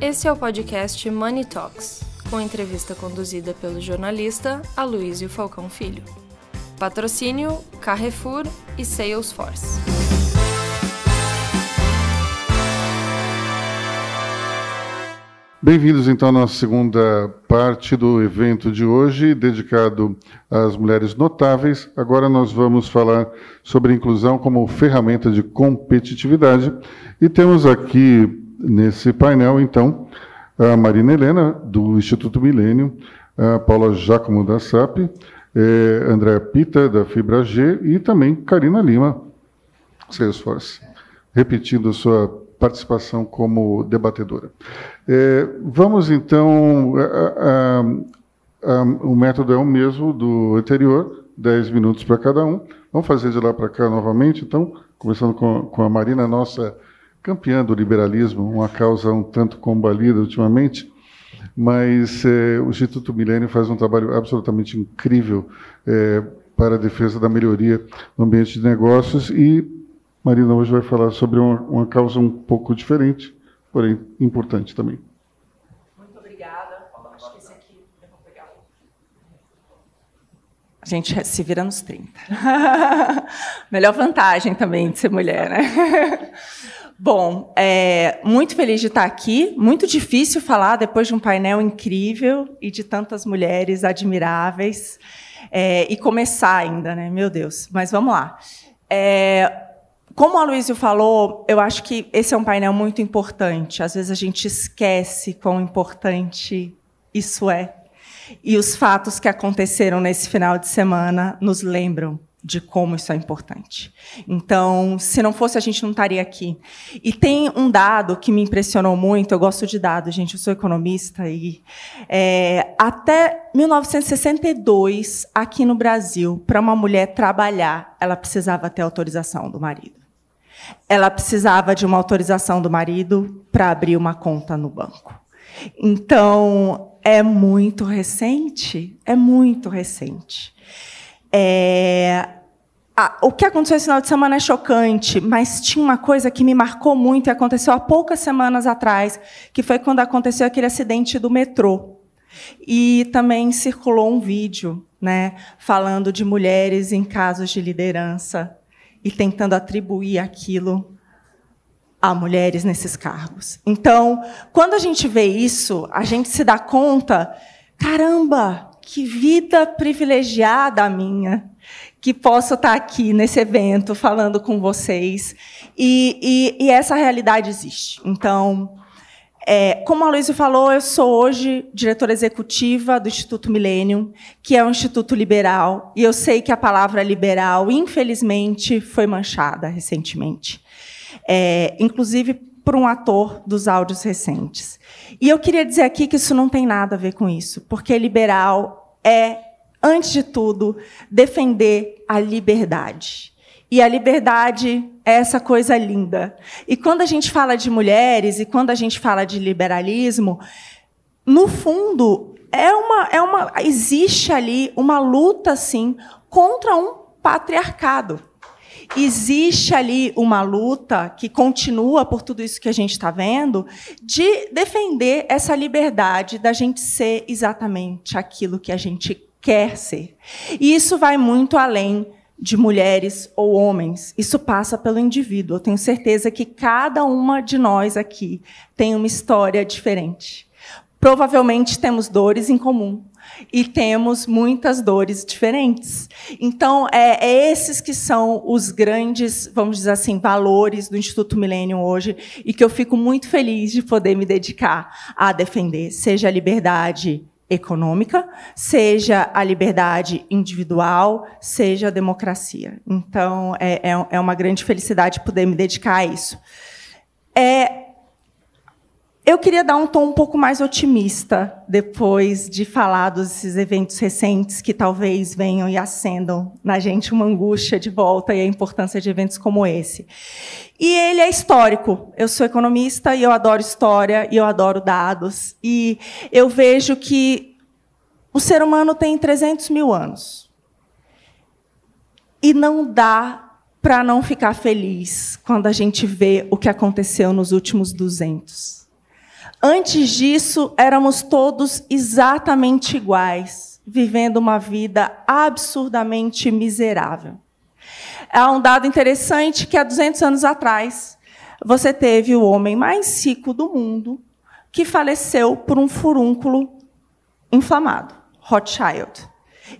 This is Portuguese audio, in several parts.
Esse é o podcast Money Talks, com entrevista conduzida pelo jornalista Aloysio Falcão Filho. Patrocínio Carrefour e Salesforce. Bem-vindos então à nossa segunda parte do evento de hoje, dedicado às mulheres notáveis. Agora nós vamos falar sobre inclusão como ferramenta de competitividade. E temos aqui nesse painel, então, a Marina Helena, do Instituto Milênio, a Paula Giacomo da SAP, eh, Andréa Pita, da Fibra G, e também Karina Lima, Salesforce, repetindo sua participação como debatedora. É, vamos então. A, a, a, o método é o mesmo do anterior, 10 minutos para cada um. Vamos fazer de lá para cá novamente, então, começando com, com a Marina, nossa campeã do liberalismo, uma causa um tanto combalida ultimamente, mas é, o Instituto Milênio faz um trabalho absolutamente incrível é, para a defesa da melhoria no ambiente de negócios e Marina hoje vai falar sobre uma, uma causa um pouco diferente, porém importante também. Muito obrigada. Acho que esse aqui eu vou pegar. A gente se vira nos 30. Melhor vantagem também de ser mulher, né? Bom, é, muito feliz de estar aqui. Muito difícil falar depois de um painel incrível e de tantas mulheres admiráveis. É, e começar ainda, né? Meu Deus. Mas vamos lá. É, como a Luísio falou, eu acho que esse é um painel muito importante. Às vezes a gente esquece quão importante isso é. E os fatos que aconteceram nesse final de semana nos lembram de como isso é importante. Então, se não fosse, a gente não estaria aqui. E tem um dado que me impressionou muito, eu gosto de dados, gente, eu sou economista, e é, até 1962, aqui no Brasil, para uma mulher trabalhar, ela precisava ter autorização do marido ela precisava de uma autorização do marido para abrir uma conta no banco. Então, é muito recente, é muito recente. É, ah, o que aconteceu esse final de semana é chocante, mas tinha uma coisa que me marcou muito e aconteceu há poucas semanas atrás, que foi quando aconteceu aquele acidente do metrô. E também circulou um vídeo, né, falando de mulheres em casos de liderança e tentando atribuir aquilo a mulheres nesses cargos. Então, quando a gente vê isso, a gente se dá conta, caramba, que vida privilegiada a minha, que posso estar aqui nesse evento falando com vocês. E, e, e essa realidade existe. Então, é, como a Luísa falou, eu sou hoje diretora executiva do Instituto Millennium, que é um instituto liberal, e eu sei que a palavra liberal, infelizmente, foi manchada recentemente, é, inclusive por um ator dos áudios recentes. E eu queria dizer aqui que isso não tem nada a ver com isso, porque liberal é, antes de tudo, defender a liberdade. E a liberdade é essa coisa linda. E quando a gente fala de mulheres e quando a gente fala de liberalismo, no fundo é uma, é uma existe ali uma luta sim contra um patriarcado. Existe ali uma luta que continua por tudo isso que a gente está vendo de defender essa liberdade da gente ser exatamente aquilo que a gente quer ser. E isso vai muito além de mulheres ou homens. Isso passa pelo indivíduo. Eu tenho certeza que cada uma de nós aqui tem uma história diferente. Provavelmente temos dores em comum e temos muitas dores diferentes. Então, é, é, esses que são os grandes, vamos dizer assim, valores do Instituto Milênio hoje e que eu fico muito feliz de poder me dedicar a defender, seja a liberdade econômica, seja a liberdade individual, seja a democracia. Então, é, é, é uma grande felicidade poder me dedicar a isso. É, eu queria dar um tom um pouco mais otimista depois de falar desses eventos recentes que talvez venham e acendam na gente uma angústia de volta e a importância de eventos como esse. E ele é histórico. Eu sou economista e eu adoro história e eu adoro dados. E eu vejo que o ser humano tem 300 mil anos. E não dá para não ficar feliz quando a gente vê o que aconteceu nos últimos 200. Antes disso, éramos todos exatamente iguais, vivendo uma vida absurdamente miserável. Há um dado interessante que há 200 anos atrás, você teve o homem mais rico do mundo que faleceu por um furúnculo inflamado, Rothschild.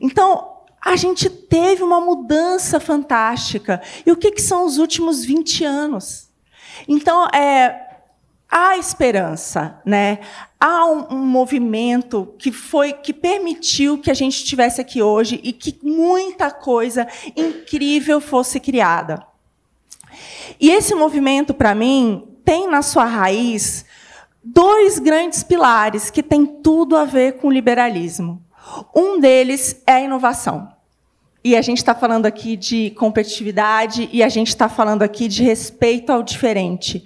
Então, a gente teve uma mudança fantástica. E o que, que são os últimos 20 anos? Então, é, há esperança, né? Há um, um, movimento que foi que permitiu que a gente estivesse aqui hoje e que muita coisa incrível fosse criada. E esse movimento, para mim, tem na sua raiz dois grandes pilares que têm tudo a ver com o liberalismo. Um deles é a inovação. E a gente está falando aqui de competitividade e a gente está falando aqui de respeito ao diferente.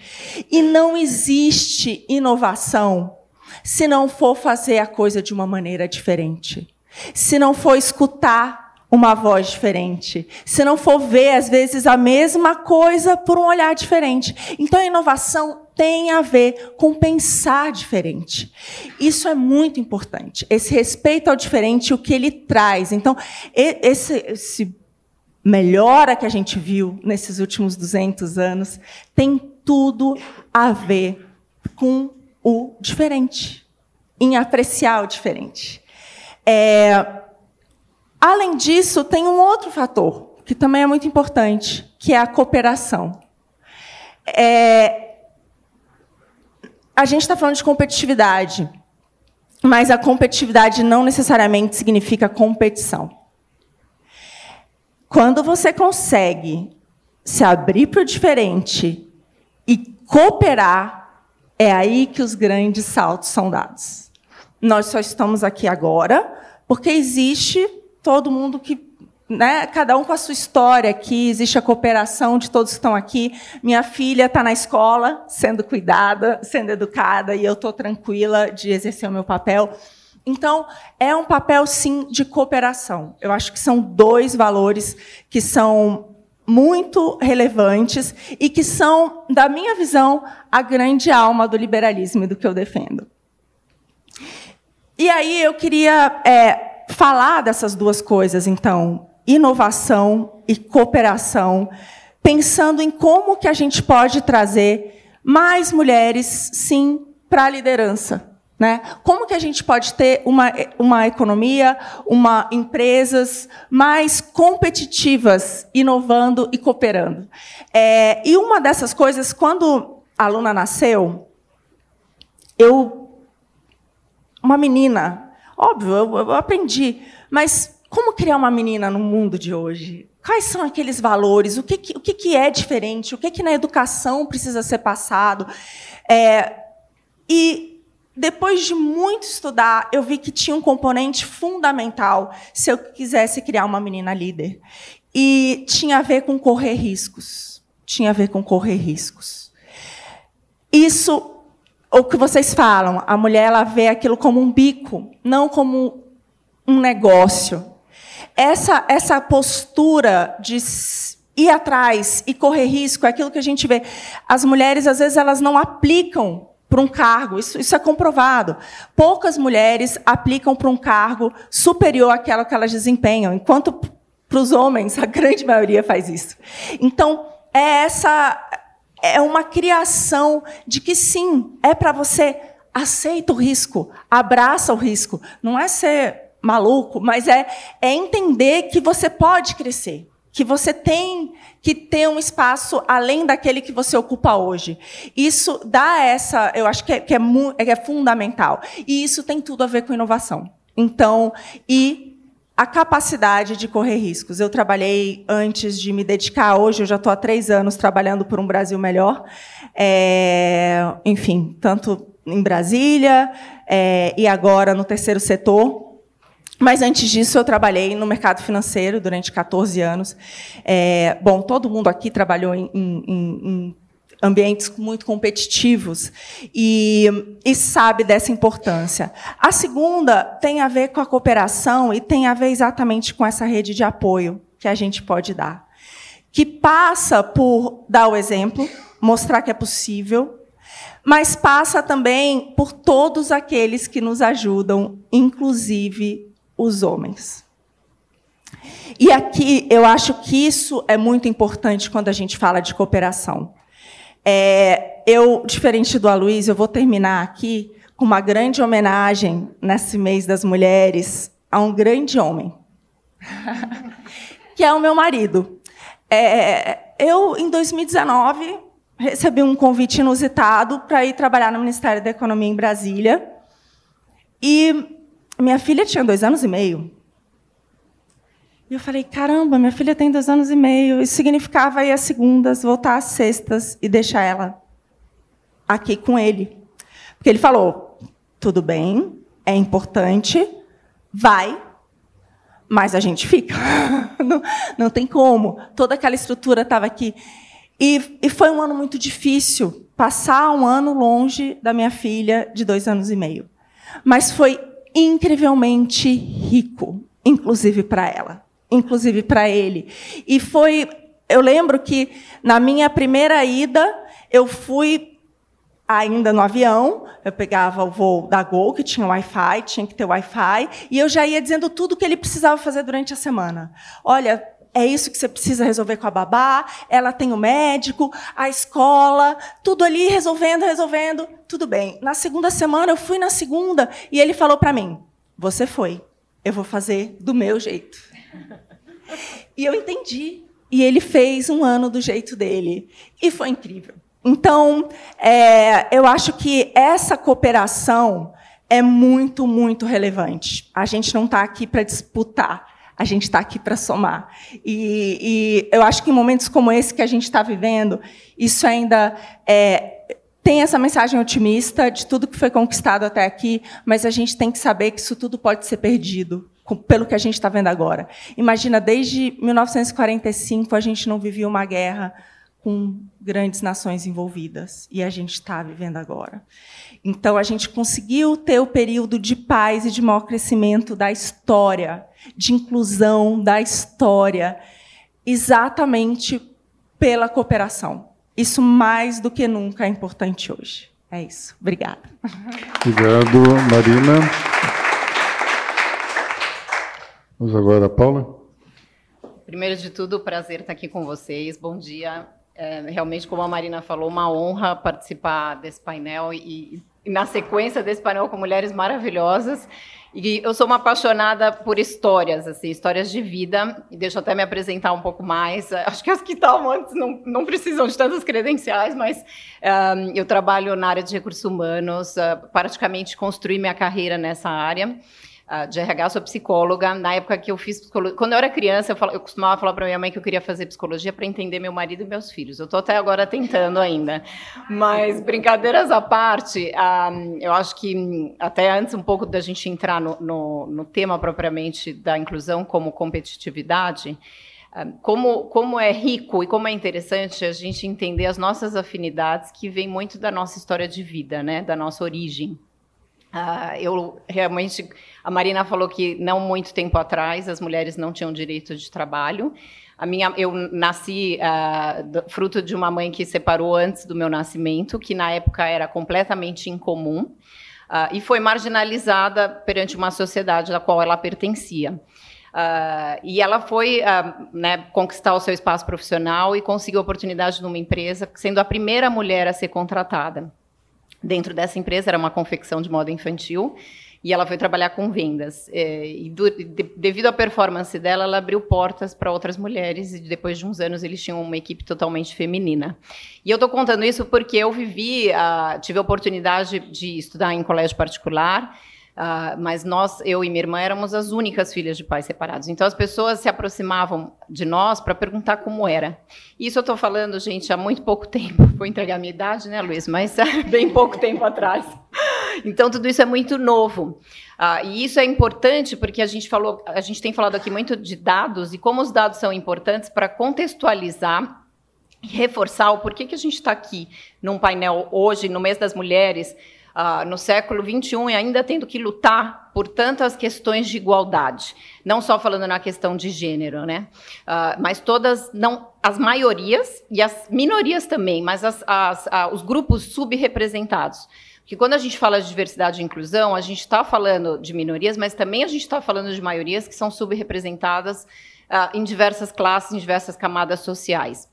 E não existe inovação se não for fazer a coisa de uma maneira diferente. Se não for escutar uma voz diferente. Se não for ver, às vezes, a mesma coisa por um olhar diferente. Então, a inovação tem a ver com pensar diferente. Isso é muito importante. Esse respeito ao diferente, o que ele traz. Então, esse, esse melhora que a gente viu nesses últimos 200 anos tem tudo a ver com o diferente, em apreciar o diferente. É, Além disso, tem um outro fator que também é muito importante, que é a cooperação. É... A gente está falando de competitividade, mas a competitividade não necessariamente significa competição. Quando você consegue se abrir para o diferente e cooperar, é aí que os grandes saltos são dados. Nós só estamos aqui agora porque existe todo mundo que né, cada um com a sua história aqui, existe a cooperação de todos que estão aqui. Minha filha está na escola, sendo cuidada, sendo educada, e eu estou tranquila de exercer o meu papel. Então, é um papel, sim, de cooperação. Eu acho que são dois valores que são muito relevantes e que são, da minha visão, a grande alma do liberalismo e do que eu defendo. E aí eu queria é, falar dessas duas coisas, então, inovação e cooperação, pensando em como que a gente pode trazer mais mulheres, sim, para a liderança. Né? Como que a gente pode ter uma, uma economia, uma empresas mais competitivas, inovando e cooperando? É, e uma dessas coisas, quando a aluna nasceu, eu, uma menina, Óbvio, eu, eu aprendi. Mas como criar uma menina no mundo de hoje? Quais são aqueles valores? O que, que o que, que, é diferente? O que, que na educação precisa ser passado? É, e depois de muito estudar, eu vi que tinha um componente fundamental se eu quisesse criar uma menina líder. E tinha a ver com correr riscos. Tinha a ver com correr riscos. Isso o que vocês falam, a mulher ela vê aquilo como um bico, não como um negócio. Essa essa postura de ir atrás e correr risco é aquilo que a gente vê. As mulheres às vezes elas não aplicam para um cargo, isso, isso é comprovado. Poucas mulheres aplicam para um cargo superior àquela que elas desempenham, enquanto para os homens a grande maioria faz isso. Então é essa é uma criação de que sim, é para você aceita o risco, abraça o risco. Não é ser maluco, mas é, é entender que você pode crescer, que você tem que ter um espaço além daquele que você ocupa hoje. Isso dá essa, eu acho que é, que é, é fundamental. E isso tem tudo a ver com inovação. Então, e a capacidade de correr riscos. Eu trabalhei antes de me dedicar, hoje eu já estou há três anos trabalhando por um Brasil melhor. É, enfim, tanto em Brasília é, e agora no terceiro setor. Mas antes disso, eu trabalhei no mercado financeiro durante 14 anos. É, bom, todo mundo aqui trabalhou em, em, em ambientes muito competitivos e, e, sabe dessa importância. A segunda tem a ver com a cooperação e tem a ver exatamente com essa rede de apoio que a gente pode dar, que passa por dar o exemplo, mostrar que é possível, mas passa também por todos aqueles que nos ajudam, inclusive os homens. E aqui eu acho que isso é muito importante quando a gente fala de cooperação. É, eu, diferente do Aloysio, eu vou terminar aqui com uma grande homenagem nesse mês das mulheres a um grande homem, que é o meu marido. É, eu, em 2019, recebi um convite inusitado para ir trabalhar no Ministério da Economia em Brasília. E minha filha tinha dois anos e meio. E eu falei, caramba, minha filha tem dois anos e meio. Isso significava ir às segundas, voltar às sextas e deixar ela aqui com ele. Porque ele falou, tudo bem, é importante, vai, mas a gente fica. não, não tem como. Toda aquela estrutura estava aqui. E, e foi um ano muito difícil, passar um ano longe da minha filha de dois anos e meio. Mas foi incrivelmente rico, inclusive para ela inclusive para ele. E foi, eu lembro que na minha primeira ida, eu fui ainda no avião, eu pegava o voo da Gol, que tinha Wi-Fi, tinha que ter Wi-Fi, e eu já ia dizendo tudo o que ele precisava fazer durante a semana. Olha, é isso que você precisa resolver com a babá, ela tem o médico, a escola, tudo ali resolvendo, resolvendo, tudo bem. Na segunda semana, eu fui na segunda, e ele falou para mim, você foi, eu vou fazer do meu jeito. E eu entendi. E ele fez um ano do jeito dele. E foi incrível. Então, é, eu acho que essa cooperação é muito, muito relevante. A gente não está aqui para disputar, a gente está aqui para somar. E, e, eu acho que em momentos como esse que a gente está vivendo, isso ainda é, tem essa mensagem otimista de tudo que foi conquistado até aqui, mas a gente tem que saber que isso tudo pode ser perdido pelo que a gente está vendo agora. Imagina, desde 1945 a gente não vivia uma guerra com grandes nações envolvidas e a gente está vivendo agora. Então a gente conseguiu ter o período de paz e de maior crescimento da história, de inclusão da história, exatamente pela cooperação. Isso mais do que nunca é importante hoje. É isso. Obrigada. Obrigado, Marina. Vamos agora, Paula. Primeiro de tudo, prazer estar aqui com vocês. Bom dia. É, realmente, como a Marina falou, uma honra participar desse painel e, e, na sequência desse painel com mulheres maravilhosas. E eu sou uma apaixonada por histórias, assim, histórias de vida. E deixa eu até me apresentar um pouco mais. Acho que as que estavam antes não, não precisam de tantas credenciais, mas um, eu trabalho na área de recursos humanos, uh, praticamente construí minha carreira nessa área de RH, sou psicóloga. Na época que eu fiz psicologia, quando eu era criança, eu, falo, eu costumava falar para minha mãe que eu queria fazer psicologia para entender meu marido e meus filhos. Eu estou até agora tentando ainda. Mas, brincadeiras à parte, eu acho que até antes um pouco da gente entrar no, no, no tema propriamente da inclusão como competitividade, como, como é rico e como é interessante a gente entender as nossas afinidades que vêm muito da nossa história de vida, né, da nossa origem. Uh, eu realmente, a Marina falou que não muito tempo atrás as mulheres não tinham direito de trabalho. A minha, eu nasci uh, fruto de uma mãe que separou antes do meu nascimento, que na época era completamente incomum uh, e foi marginalizada perante uma sociedade à qual ela pertencia. Uh, e ela foi uh, né, conquistar o seu espaço profissional e conseguiu oportunidade numa empresa, sendo a primeira mulher a ser contratada dentro dessa empresa, era uma confecção de moda infantil, e ela foi trabalhar com vendas. É, e do, de, devido à performance dela, ela abriu portas para outras mulheres, e depois de uns anos eles tinham uma equipe totalmente feminina. E eu estou contando isso porque eu vivi, uh, tive a oportunidade de estudar em colégio particular, Uh, mas nós, eu e minha irmã, éramos as únicas filhas de pais separados. Então as pessoas se aproximavam de nós para perguntar como era. Isso eu estou falando, gente, há muito pouco tempo. Vou entregar a minha idade, né, Luiz? Mas bem pouco tempo atrás. Então tudo isso é muito novo. Uh, e isso é importante porque a gente falou, a gente tem falado aqui muito de dados e como os dados são importantes para contextualizar reforçar o porquê que a gente está aqui num painel hoje, no mês das mulheres, uh, no século XXI e ainda tendo que lutar por tantas questões de igualdade, não só falando na questão de gênero, né? Uh, mas todas, não, as maiorias e as minorias também, mas as, as, os grupos subrepresentados. Porque quando a gente fala de diversidade e inclusão, a gente está falando de minorias, mas também a gente está falando de maiorias que são subrepresentadas em diversas classes, em diversas camadas sociais.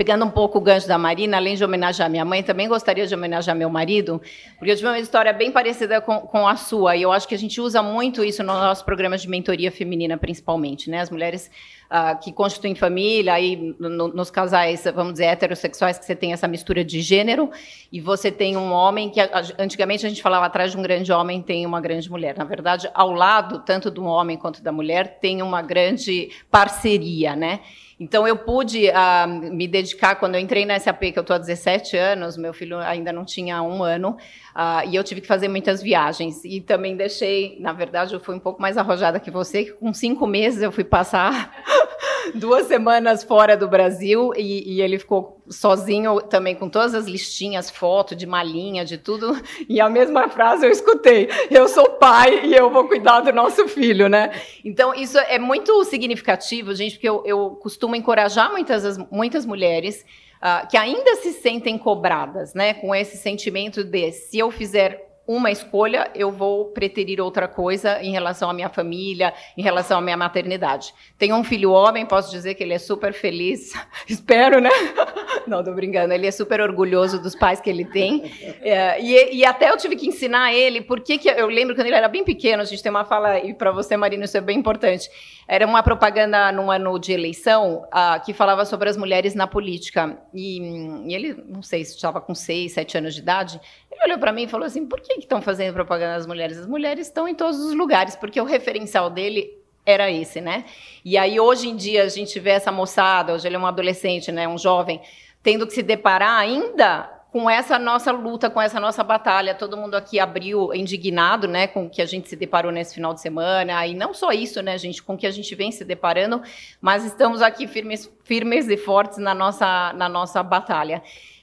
Pegando um pouco o gancho da Marina, além de homenagear minha mãe, também gostaria de homenagear meu marido, porque eu tive uma história bem parecida com, com a sua, e eu acho que a gente usa muito isso nos nossos programas de mentoria feminina, principalmente. Né? As mulheres uh, que constituem família, aí no, nos casais, vamos dizer, heterossexuais, que você tem essa mistura de gênero, e você tem um homem que, antigamente a gente falava atrás de um grande homem tem uma grande mulher. Na verdade, ao lado, tanto do homem quanto da mulher, tem uma grande parceria, né? Então, eu pude uh, me dedicar, quando eu entrei na SAP, que eu estou há 17 anos, meu filho ainda não tinha um ano, uh, e eu tive que fazer muitas viagens. E também deixei, na verdade, eu fui um pouco mais arrojada que você, que com cinco meses eu fui passar duas semanas fora do Brasil, e, e ele ficou sozinho também com todas as listinhas, foto de malinha, de tudo, e a mesma frase eu escutei: eu sou pai e eu vou cuidar do nosso filho, né? Então isso é muito significativo, gente, porque eu, eu costumo encorajar muitas muitas mulheres uh, que ainda se sentem cobradas, né, com esse sentimento de se eu fizer uma escolha, eu vou preterir outra coisa em relação à minha família, em relação à minha maternidade. Tenho um filho homem, posso dizer que ele é super feliz, espero, né? Não, tô brincando, ele é super orgulhoso dos pais que ele tem. É, e, e, até eu tive que ensinar ele, porque que eu lembro quando ele era bem pequeno, a gente tem uma fala, e para você, Marina, isso é bem importante. Era uma propaganda num ano de eleição uh, que falava sobre as mulheres na política. E, e ele, não sei se estava com seis, sete anos de idade, ele olhou para mim e falou assim: por que estão fazendo propaganda das mulheres? As mulheres estão em todos os lugares, porque o referencial dele era esse, né? E aí hoje em dia a gente vê essa moçada, hoje ele é um adolescente, né, um jovem, tendo que se deparar ainda com essa nossa luta, com essa nossa batalha. Todo mundo aqui abriu indignado, né, com o que a gente se deparou nesse final de semana. E não só isso, né, gente, com o que a gente vem se deparando, mas estamos aqui firmes, firmes e fortes na nossa, na nossa batalha.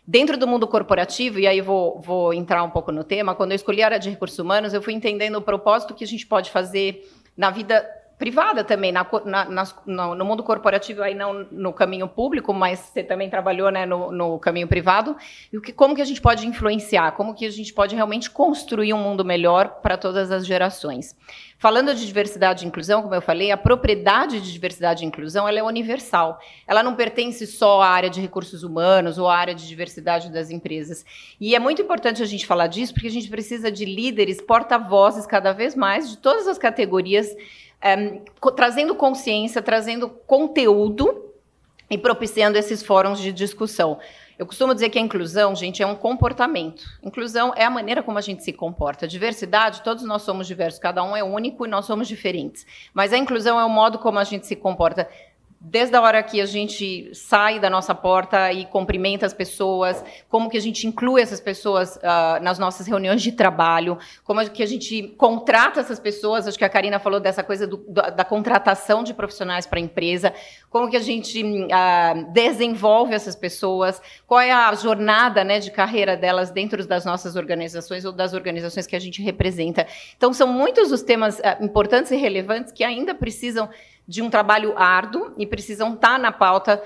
Dentro do mundo corporativo, e aí vou, vou entrar um pouco no tema, quando eu escolhi a área de recursos humanos, eu fui entendendo o propósito que a gente pode fazer na vida privada também, na, na, na, no mundo corporativo, aí não no caminho público, mas você também trabalhou né, no, no, caminho privado, e o que, como que a gente pode influenciar, como que a gente pode realmente construir um mundo melhor para todas as gerações. Falando de diversidade e inclusão, como eu falei, a propriedade de diversidade e inclusão ela é universal. Ela não pertence só à área de recursos humanos ou à área de diversidade das empresas. E é muito importante a gente falar disso, porque a gente precisa de líderes, porta-vozes cada vez mais de todas as categorias é, trazendo consciência, trazendo conteúdo e propiciando esses fóruns de discussão. Eu costumo dizer que a inclusão, gente, é um comportamento. Inclusão é a maneira como a gente se comporta. Diversidade, todos nós somos diversos, cada um é único e nós somos diferentes. Mas a inclusão é o modo como a gente se comporta desde a hora que a gente sai da nossa porta e cumprimenta as pessoas, como que a gente inclui essas pessoas uh, nas nossas reuniões de trabalho, como que a gente contrata essas pessoas, acho que a Karina falou dessa coisa do, da, da, contratação de profissionais para a empresa, como que a gente uh, desenvolve essas pessoas, qual é a jornada né, de carreira delas dentro das nossas organizações ou das organizações que a gente representa. Então, são muitos os temas uh, importantes e relevantes que ainda precisam de um trabalho árduo e precisam estar na pauta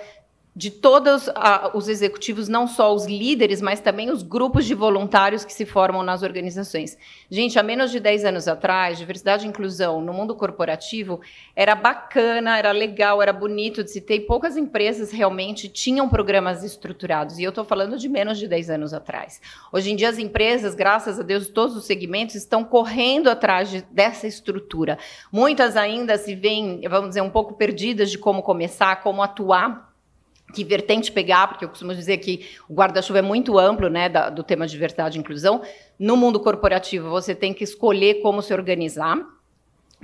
de todos uh, os executivos, não só os líderes, mas também os grupos de voluntários que se formam nas organizações. Gente, há menos de 10 anos atrás, diversidade e inclusão no mundo corporativo era bacana, era legal, era bonito de se ter, e poucas empresas realmente tinham programas estruturados. E eu estou falando de menos de 10 anos atrás. Hoje em dia, as empresas, graças a Deus, todos os segmentos estão correndo atrás de, dessa estrutura. Muitas ainda se veem, vamos dizer, um pouco perdidas de como começar, como atuar que vertente pegar, porque eu costumo dizer que o guarda-chuva é muito amplo, né, da, do tema de diversidade e inclusão. No mundo corporativo, você tem que escolher como se organizar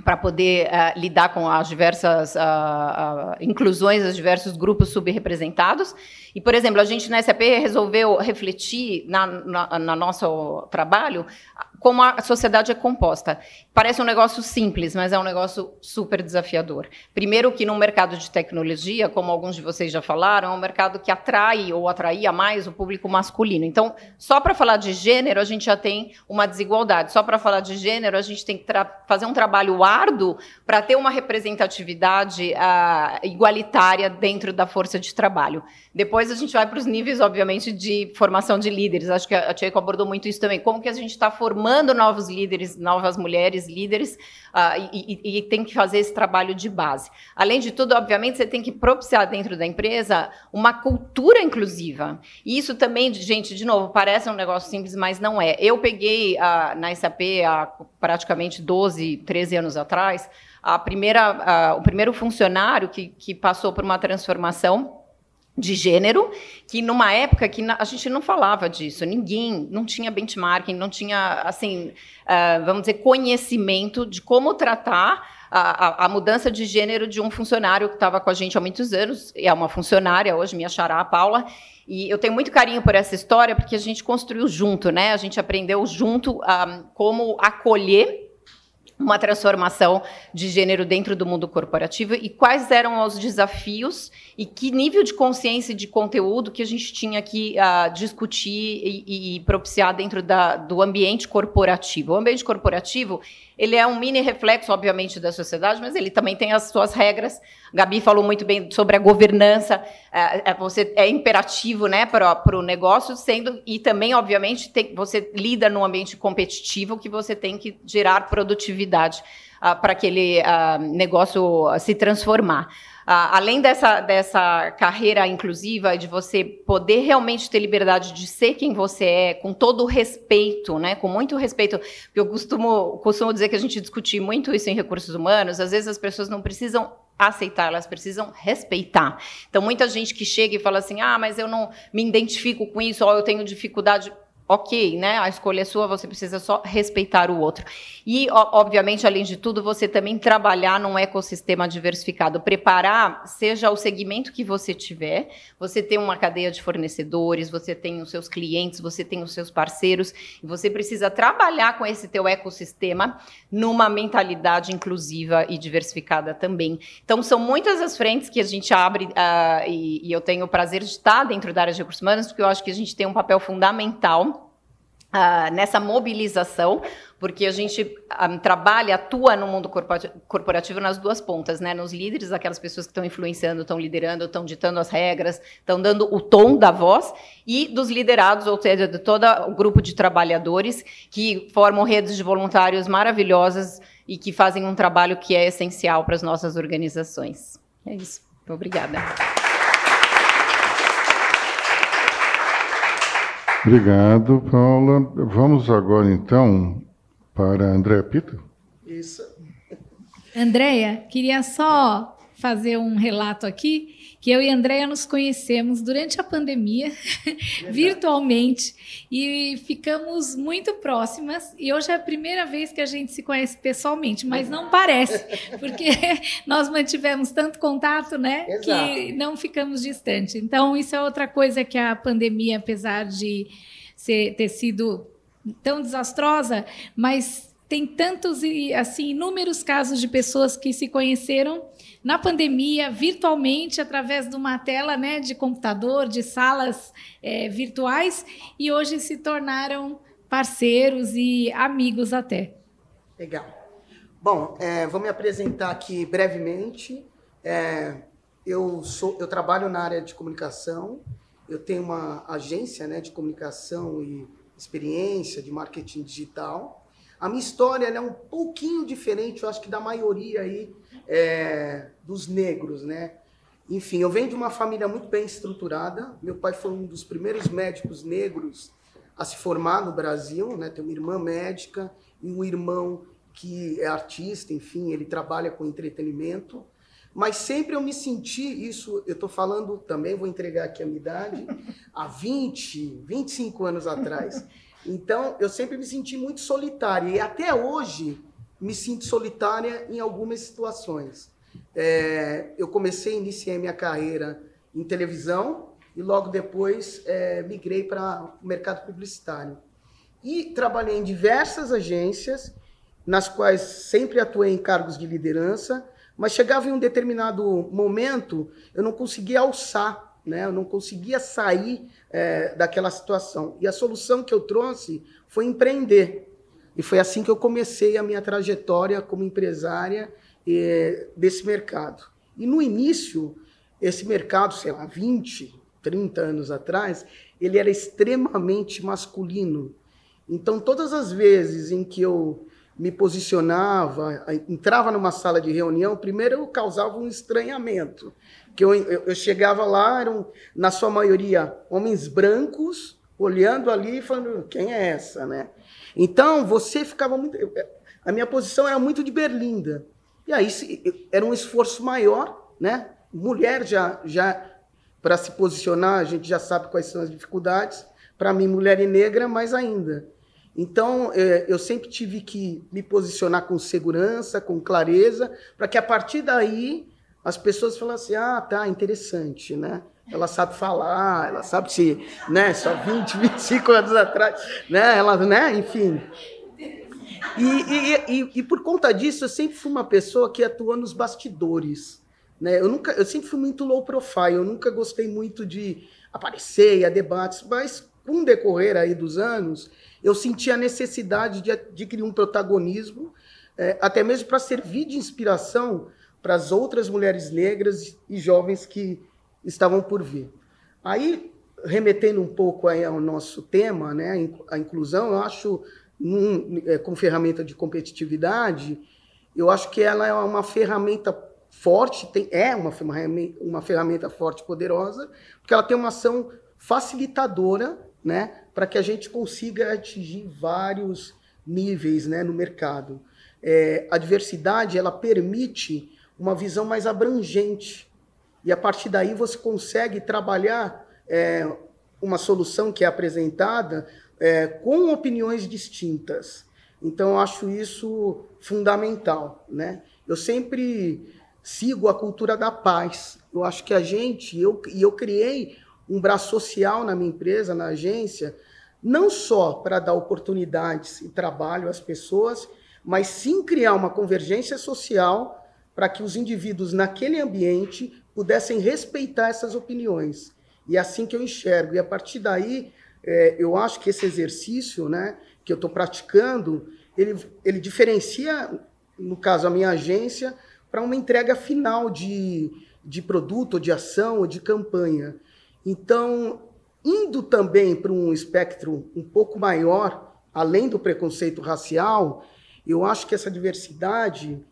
para poder uh, lidar com as diversas uh, uh, inclusões, os diversos grupos subrepresentados. E, por exemplo, a gente na SAP resolveu refletir na, na, na nosso trabalho como a sociedade é composta. Parece um negócio simples, mas é um negócio super desafiador. Primeiro que no mercado de tecnologia, como alguns de vocês já falaram, é um mercado que atrai ou atraía mais o público masculino. Então, só para falar de gênero, a gente já tem uma desigualdade. Só para falar de gênero, a gente tem que fazer um trabalho árduo para ter uma representatividade uh, igualitária dentro da força de trabalho. Depois a gente vai para os níveis, obviamente, de formação de líderes. Acho que a Tcheco abordou muito isso também. Como que a gente está formando novos líderes, novas mulheres líderes, uh, e, e, e, tem que fazer esse trabalho de base. Além de tudo, obviamente, você tem que propiciar dentro da empresa uma cultura inclusiva. E isso também, gente, de novo, parece um negócio simples, mas não é. Eu peguei uh, na SAP há praticamente 12, 13 anos atrás, a primeira, uh, o primeiro funcionário que, que passou por uma transformação de gênero, que numa época que a gente não falava disso, ninguém, não tinha benchmarking, não tinha, assim, uh, vamos dizer, conhecimento de como tratar a, a, a, mudança de gênero de um funcionário que estava com a gente há muitos anos, é uma funcionária hoje, minha xará, a Paula, e eu tenho muito carinho por essa história, porque a gente construiu junto, né? A gente aprendeu junto um, ah, como acolher uma transformação de gênero dentro do mundo corporativo e quais eram os desafios e que nível de consciência e de conteúdo que a gente tinha que uh, discutir e, e, propiciar dentro da, do ambiente corporativo. O ambiente corporativo ele é um mini reflexo, obviamente, da sociedade, mas ele também tem as suas regras. Gabi falou muito bem sobre a governança. É, é, você é imperativo, né, para o negócio, sendo e também, obviamente, tem, você lida num ambiente competitivo que você tem que gerar produtividade uh, para aquele uh, negócio se transformar. Uh, além dessa, dessa carreira inclusiva, de você poder realmente ter liberdade de ser quem você é, com todo respeito, né, com muito respeito, eu costumo, costumo dizer que a gente discute muito isso em recursos humanos, às vezes as pessoas não precisam aceitar, elas precisam respeitar. Então, muita gente que chega e fala assim: ah, mas eu não me identifico com isso, ou eu tenho dificuldade ok, né? A escolha é sua, você precisa só respeitar o outro. E, obviamente, além de tudo, você também trabalhar num ecossistema diversificado, preparar, seja o segmento que você tiver, você tem uma cadeia de fornecedores, você tem os seus clientes, você tem os seus parceiros, e você precisa trabalhar com esse teu ecossistema numa mentalidade inclusiva e diversificada também. Então, são muitas as frentes que a gente abre, uh, e, e eu tenho o prazer de estar dentro da área de recursos humanos, porque eu acho que a gente tem um papel fundamental Uh, nessa mobilização, porque a gente um, ah, trabalha, atua no mundo corporativo nas duas pontas, né? Nos líderes, aquelas pessoas que estão influenciando, estão liderando, estão ditando as regras, estão dando o tom da voz, e dos liderados, ou seja, de todo o grupo de trabalhadores que formam redes de voluntários maravilhosas e que fazem um trabalho que é essencial para as nossas organizações. É isso. Obrigada. Obrigado, Paula. Vamos agora, então, para a Andréa Pita. Isso. Andréia, queria só fazer um relato aqui que eu e a Andréia nos conhecemos durante a pandemia, virtualmente, e ficamos muito próximas. E hoje é a primeira vez que a gente se conhece pessoalmente, mas não parece, porque nós mantivemos tanto contato, né, Exato. que não ficamos distantes. Então, isso é outra coisa que a pandemia, apesar de ser, ter sido tão desastrosa, mas tem tantos e assim inúmeros casos de pessoas que se conheceram na pandemia, virtualmente, através de uma tela né, de computador, de salas é, virtuais, e hoje se tornaram parceiros e amigos até. Legal. Bom, é, vou me apresentar aqui brevemente. É, eu, sou, eu trabalho na área de comunicação, eu tenho uma agência né, de comunicação e experiência de marketing digital. A minha história é um pouquinho diferente, eu acho que da maioria aí é, dos negros, né? Enfim, eu venho de uma família muito bem estruturada. Meu pai foi um dos primeiros médicos negros a se formar no Brasil, né? Tem uma irmã médica e um irmão que é artista, enfim, ele trabalha com entretenimento. Mas sempre eu me senti, isso eu estou falando também, vou entregar aqui a minha idade, há 20, 25 anos atrás. Então, eu sempre me senti muito solitária. E até hoje, me sinto solitária em algumas situações. É, eu comecei, iniciei minha carreira em televisão, e logo depois é, migrei para o mercado publicitário. E trabalhei em diversas agências, nas quais sempre atuei em cargos de liderança, mas chegava em um determinado momento, eu não conseguia alçar, né? eu não conseguia sair é, daquela situação. E a solução que eu trouxe foi empreender. E foi assim que eu comecei a minha trajetória como empresária é, desse mercado. E no início, esse mercado, sei lá, 20, 30 anos atrás, ele era extremamente masculino. Então, todas as vezes em que eu me posicionava, entrava numa sala de reunião, primeiro eu causava um estranhamento. Que eu, eu, eu chegava lá, eram, na sua maioria, homens brancos, olhando ali e falando, quem é essa, né? Então, você ficava muito... A minha posição era muito de berlinda. E aí era um esforço maior, né? Mulher já, já para se posicionar, a gente já sabe quais são as dificuldades. Para mim, mulher e negra, mais ainda. Então, é, eu sempre tive que me posicionar com segurança, com clareza, para que a partir daí as pessoas falassem: ah, tá, interessante, né? Ela sabe falar, ela sabe se, né, só 20, 25 anos atrás, né? Ela, né, enfim. E, e, e, e, por conta disso, eu sempre fui uma pessoa que atuou nos bastidores. Né? Eu, nunca, eu sempre fui muito low profile, eu nunca gostei muito de aparecer a debates, mas com o decorrer aí dos anos, eu senti a necessidade de adquirir um protagonismo, é, até mesmo para servir de inspiração para as outras mulheres negras e jovens que estavam por vir. Aí, remetendo um pouco ao nosso tema, né, a inclusão, eu acho num, é, como ferramenta de competitividade, eu acho que ela é uma ferramenta forte, tem, é uma uma ferramenta forte poderosa, porque ela tem uma ação facilitadora né, para que a gente consiga atingir vários níveis né, no mercado. É, a diversidade ela permite uma visão mais abrangente e a partir daí você consegue trabalhar é, uma solução que é apresentada é, com opiniões distintas. Então, eu acho isso fundamental. Né? Eu sempre sigo a cultura da paz. Eu acho que a gente, eu, e eu criei um braço social na minha empresa, na agência, não só para dar oportunidades e trabalho às pessoas, mas sim criar uma convergência social para que os indivíduos naquele ambiente pudessem respeitar essas opiniões. E é assim que eu enxergo. E a partir daí, é, eu acho que esse exercício né, que eu estou praticando, ele, ele diferencia, no caso, a minha agência, para uma entrega final de, de produto, ou de ação, ou de campanha. Então, indo também para um espectro um pouco maior, além do preconceito racial, eu acho que essa diversidade,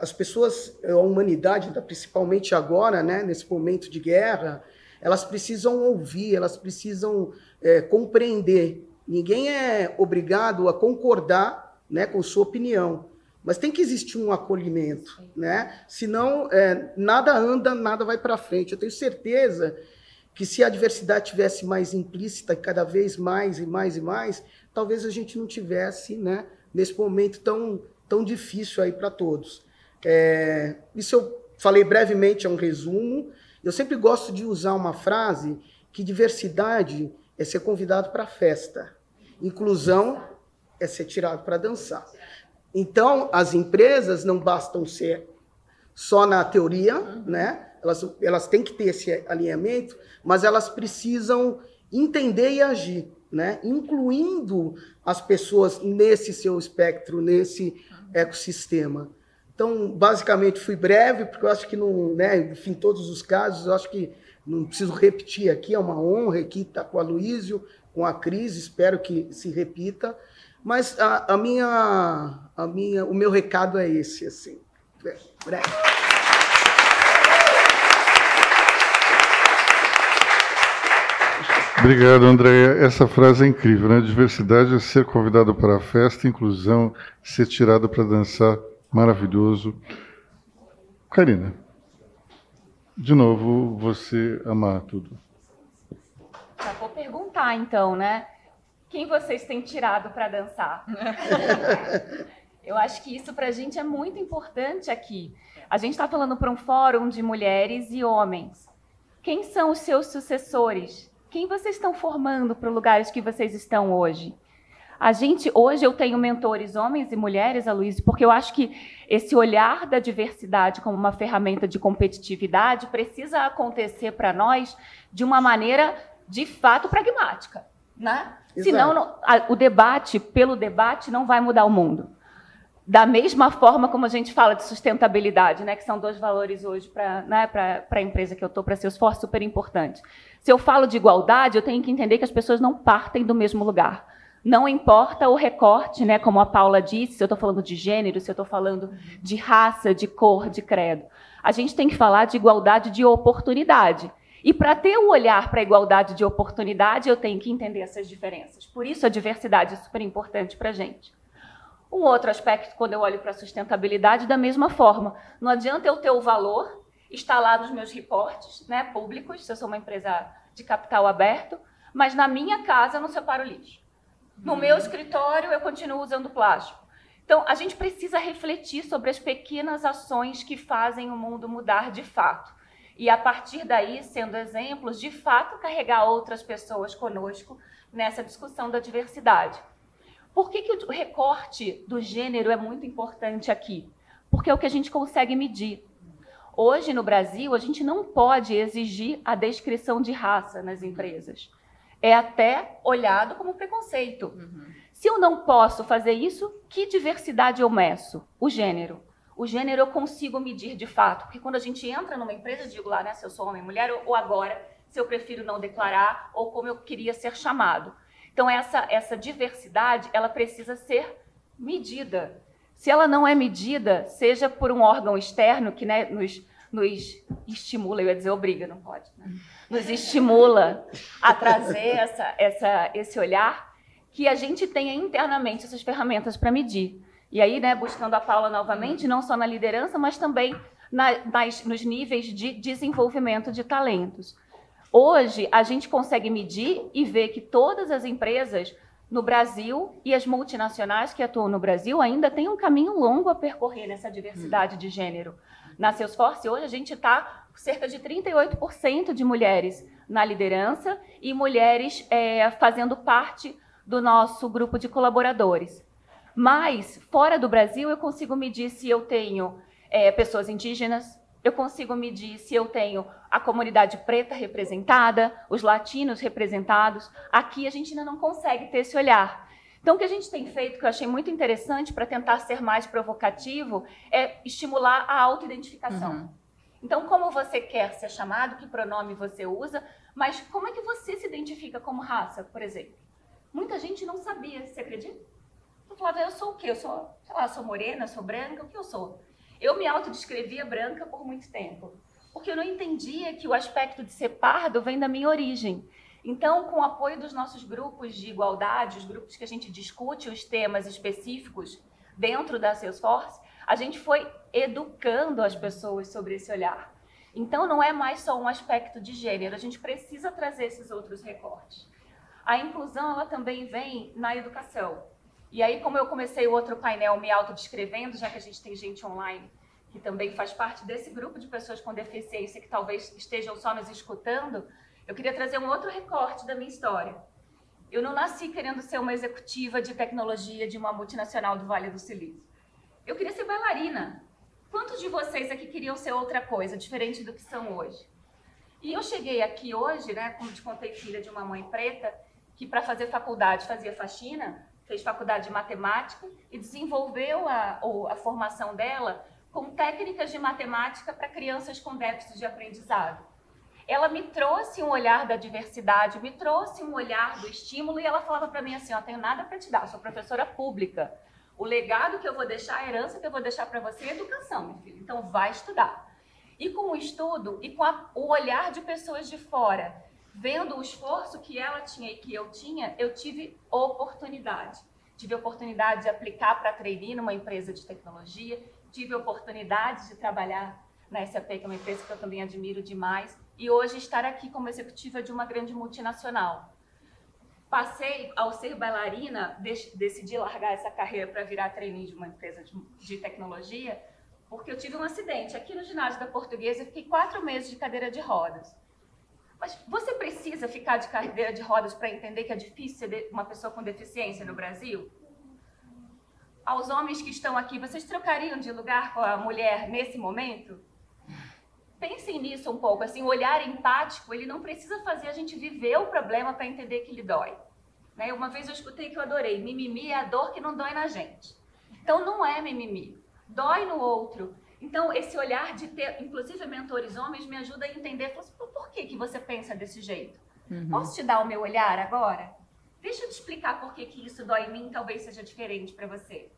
as pessoas, a humanidade, principalmente agora, né, nesse momento de guerra, elas precisam ouvir, elas precisam é, compreender. Ninguém é obrigado a concordar né, com sua opinião, mas tem que existir um acolhimento, né? Senão é, nada anda, nada vai para frente. Eu tenho certeza que se a diversidade tivesse mais implícita cada vez mais e mais e mais, talvez a gente não tivesse, né, nesse momento tão tão difícil aí para todos. É, isso eu falei brevemente, é um resumo. Eu sempre gosto de usar uma frase que diversidade é ser convidado para festa, inclusão é ser tirado para dançar. Então, as empresas não bastam ser só na teoria, né? Elas, elas têm que ter esse alinhamento, mas elas precisam entender e agir, né? Incluindo as pessoas nesse seu espectro, nesse ecossistema. Então, basicamente, fui breve, porque eu acho que, não, né, enfim, todos os casos, eu acho que não preciso repetir aqui, é uma honra aqui estar com a Luísio, com a Cris, espero que se repita. Mas a, a, minha, a minha, o meu recado é esse, assim, breve. Obrigado, Andréia. Essa frase é incrível, né? Diversidade é ser convidado para a festa, inclusão, ser tirado para dançar Maravilhoso. Karina, de novo, você amar tudo. Já vou perguntar então, né? Quem vocês têm tirado para dançar? Eu acho que isso para a gente é muito importante aqui. A gente está falando para um fórum de mulheres e homens. Quem são os seus sucessores? Quem vocês estão formando para os lugares que vocês estão hoje? A gente, hoje eu tenho mentores homens e mulheres, Aloysio, porque eu acho que esse olhar da diversidade como uma ferramenta de competitividade precisa acontecer para nós de uma maneira de fato pragmática, né? Senão o debate pelo debate não vai mudar o mundo. Da mesma forma como a gente fala de sustentabilidade, né, que são dois valores hoje para né, a empresa que eu estou, para ser esforço super importante. Se eu falo de igualdade, eu tenho que entender que as pessoas não partem do mesmo lugar. Não importa o recorte, né, como a Paula disse, se eu estou falando de gênero, se eu estou falando de raça, de cor, de credo. A gente tem que falar de igualdade de oportunidade. E para ter um olhar para a igualdade de oportunidade, eu tenho que entender essas diferenças. Por isso a diversidade é super importante para a gente. Um outro aspecto, quando eu olho para a sustentabilidade, da mesma forma. Não adianta eu ter o valor, está lá nos meus reportes né, públicos, se eu sou uma empresa de capital aberto, mas na minha casa eu não separo lixo. No meu uhum. escritório, eu continuo usando plástico. Então, a gente precisa refletir sobre as pequenas ações que fazem o mundo mudar de fato. E, a partir daí, sendo exemplos, de fato, carregar outras pessoas conosco nessa discussão da diversidade. Por que, que o recorte do gênero é muito importante aqui? Porque é o que a gente consegue medir. Hoje, no Brasil, a gente não pode exigir a descrição de raça nas empresas é até olhado como preconceito. Uhum. Se eu não posso fazer isso, que diversidade eu meço? O gênero. O gênero eu consigo medir de fato, porque quando a gente entra numa empresa, eu digo lá, né, se eu sou homem, mulher, ou agora, se eu prefiro não declarar, ou como eu queria ser chamado. Então, essa, essa diversidade, ela precisa ser medida. Se ela não é medida, seja por um órgão externo que né, nos, nos estimula, eu ia dizer obriga, não pode, né? nos estimula a trazer essa, essa, esse olhar, que a gente tenha internamente essas ferramentas para medir. E aí, né, buscando a Paula novamente, não só na liderança, mas também na, nas, nos níveis de desenvolvimento de talentos. Hoje, a gente consegue medir e ver que todas as empresas no Brasil e as multinacionais que atuam no Brasil ainda têm um caminho longo a percorrer nessa diversidade de gênero. Na Salesforce, hoje, a gente está cerca de 38% de mulheres na liderança e mulheres é, fazendo parte do nosso grupo de colaboradores. Mas, fora do Brasil, eu consigo medir se eu tenho é, pessoas indígenas, eu consigo medir se eu tenho a comunidade preta representada, os latinos representados. Aqui a gente ainda não consegue ter esse olhar. Então, o que a gente tem feito, que eu achei muito interessante para tentar ser mais provocativo, é estimular a autoidentificação. Uhum. Então, como você quer ser chamado, que pronome você usa, mas como é que você se identifica como raça, por exemplo? Muita gente não sabia, você acredita? Eu falava, eu sou o quê? Eu sou, sei lá, sou morena, sou branca, o que eu sou? Eu me autodescrevia branca por muito tempo, porque eu não entendia que o aspecto de ser pardo vem da minha origem. Então, com o apoio dos nossos grupos de igualdade, os grupos que a gente discute os temas específicos dentro da Salesforce, a gente foi educando as pessoas sobre esse olhar. Então, não é mais só um aspecto de gênero, a gente precisa trazer esses outros recortes. A inclusão, ela também vem na educação. E aí, como eu comecei o outro painel me autodescrevendo, já que a gente tem gente online que também faz parte desse grupo de pessoas com deficiência que talvez estejam só nos escutando, eu queria trazer um outro recorte da minha história. Eu não nasci querendo ser uma executiva de tecnologia de uma multinacional do Vale do Silício. Eu queria ser bailarina. Quantos de vocês aqui queriam ser outra coisa, diferente do que são hoje? E eu cheguei aqui hoje, né, como te contei, filha de uma mãe preta, que para fazer faculdade fazia faxina, fez faculdade de matemática e desenvolveu a, a formação dela com técnicas de matemática para crianças com déficit de aprendizado. Ela me trouxe um olhar da diversidade, me trouxe um olhar do estímulo e ela falava para mim assim: "Ó, tenho nada para te dar, sou professora pública. O legado que eu vou deixar, a herança que eu vou deixar para você é educação, meu filho. Então vai estudar. E com o estudo e com a, o olhar de pessoas de fora, vendo o esforço que ela tinha e que eu tinha, eu tive oportunidade. Tive oportunidade de aplicar para trainee numa empresa de tecnologia, tive oportunidade de trabalhar na SAP, que é uma empresa que eu também admiro demais, e hoje estar aqui como executiva de uma grande multinacional passei, ao ser bailarina, decidi largar essa carreira para virar trainee de uma empresa de, de, tecnologia, porque eu tive um acidente aqui no ginásio da Portuguesa, fiquei quatro meses de cadeira de rodas. Mas você precisa ficar de cadeira de rodas para entender que é difícil ser uma pessoa com deficiência no Brasil? Aos homens que estão aqui, vocês trocariam de lugar com a mulher nesse momento? Pensem nisso um pouco, assim, o olhar empático, ele não precisa fazer a gente viver o problema para entender que ele dói. Né? Uma vez eu escutei que eu adorei, mimimi é a dor que não dói na gente. Então não é mimimi, dói no outro. Então esse olhar de ter, inclusive mentores homens, me ajuda a entender, assim, por que, que você pensa desse jeito? Uhum. Posso te dar o meu olhar agora? Deixa eu te explicar por que, que isso dói em mim, talvez seja diferente para você.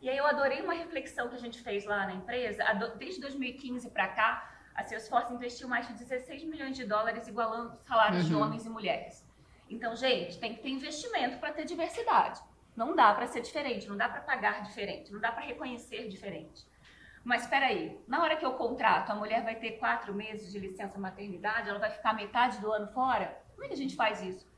E aí eu adorei uma reflexão que a gente fez lá na empresa, desde 2015 para cá, a Salesforce investiu mais de 16 milhões de dólares igualando salários uhum. de homens e mulheres. Então, gente, tem que ter investimento para ter diversidade. Não dá para ser diferente, não dá para pagar diferente, não dá para reconhecer diferente. Mas espera aí, na hora que eu contrato, a mulher vai ter quatro meses de licença maternidade, ela vai ficar metade do ano fora? Como é que a gente faz isso?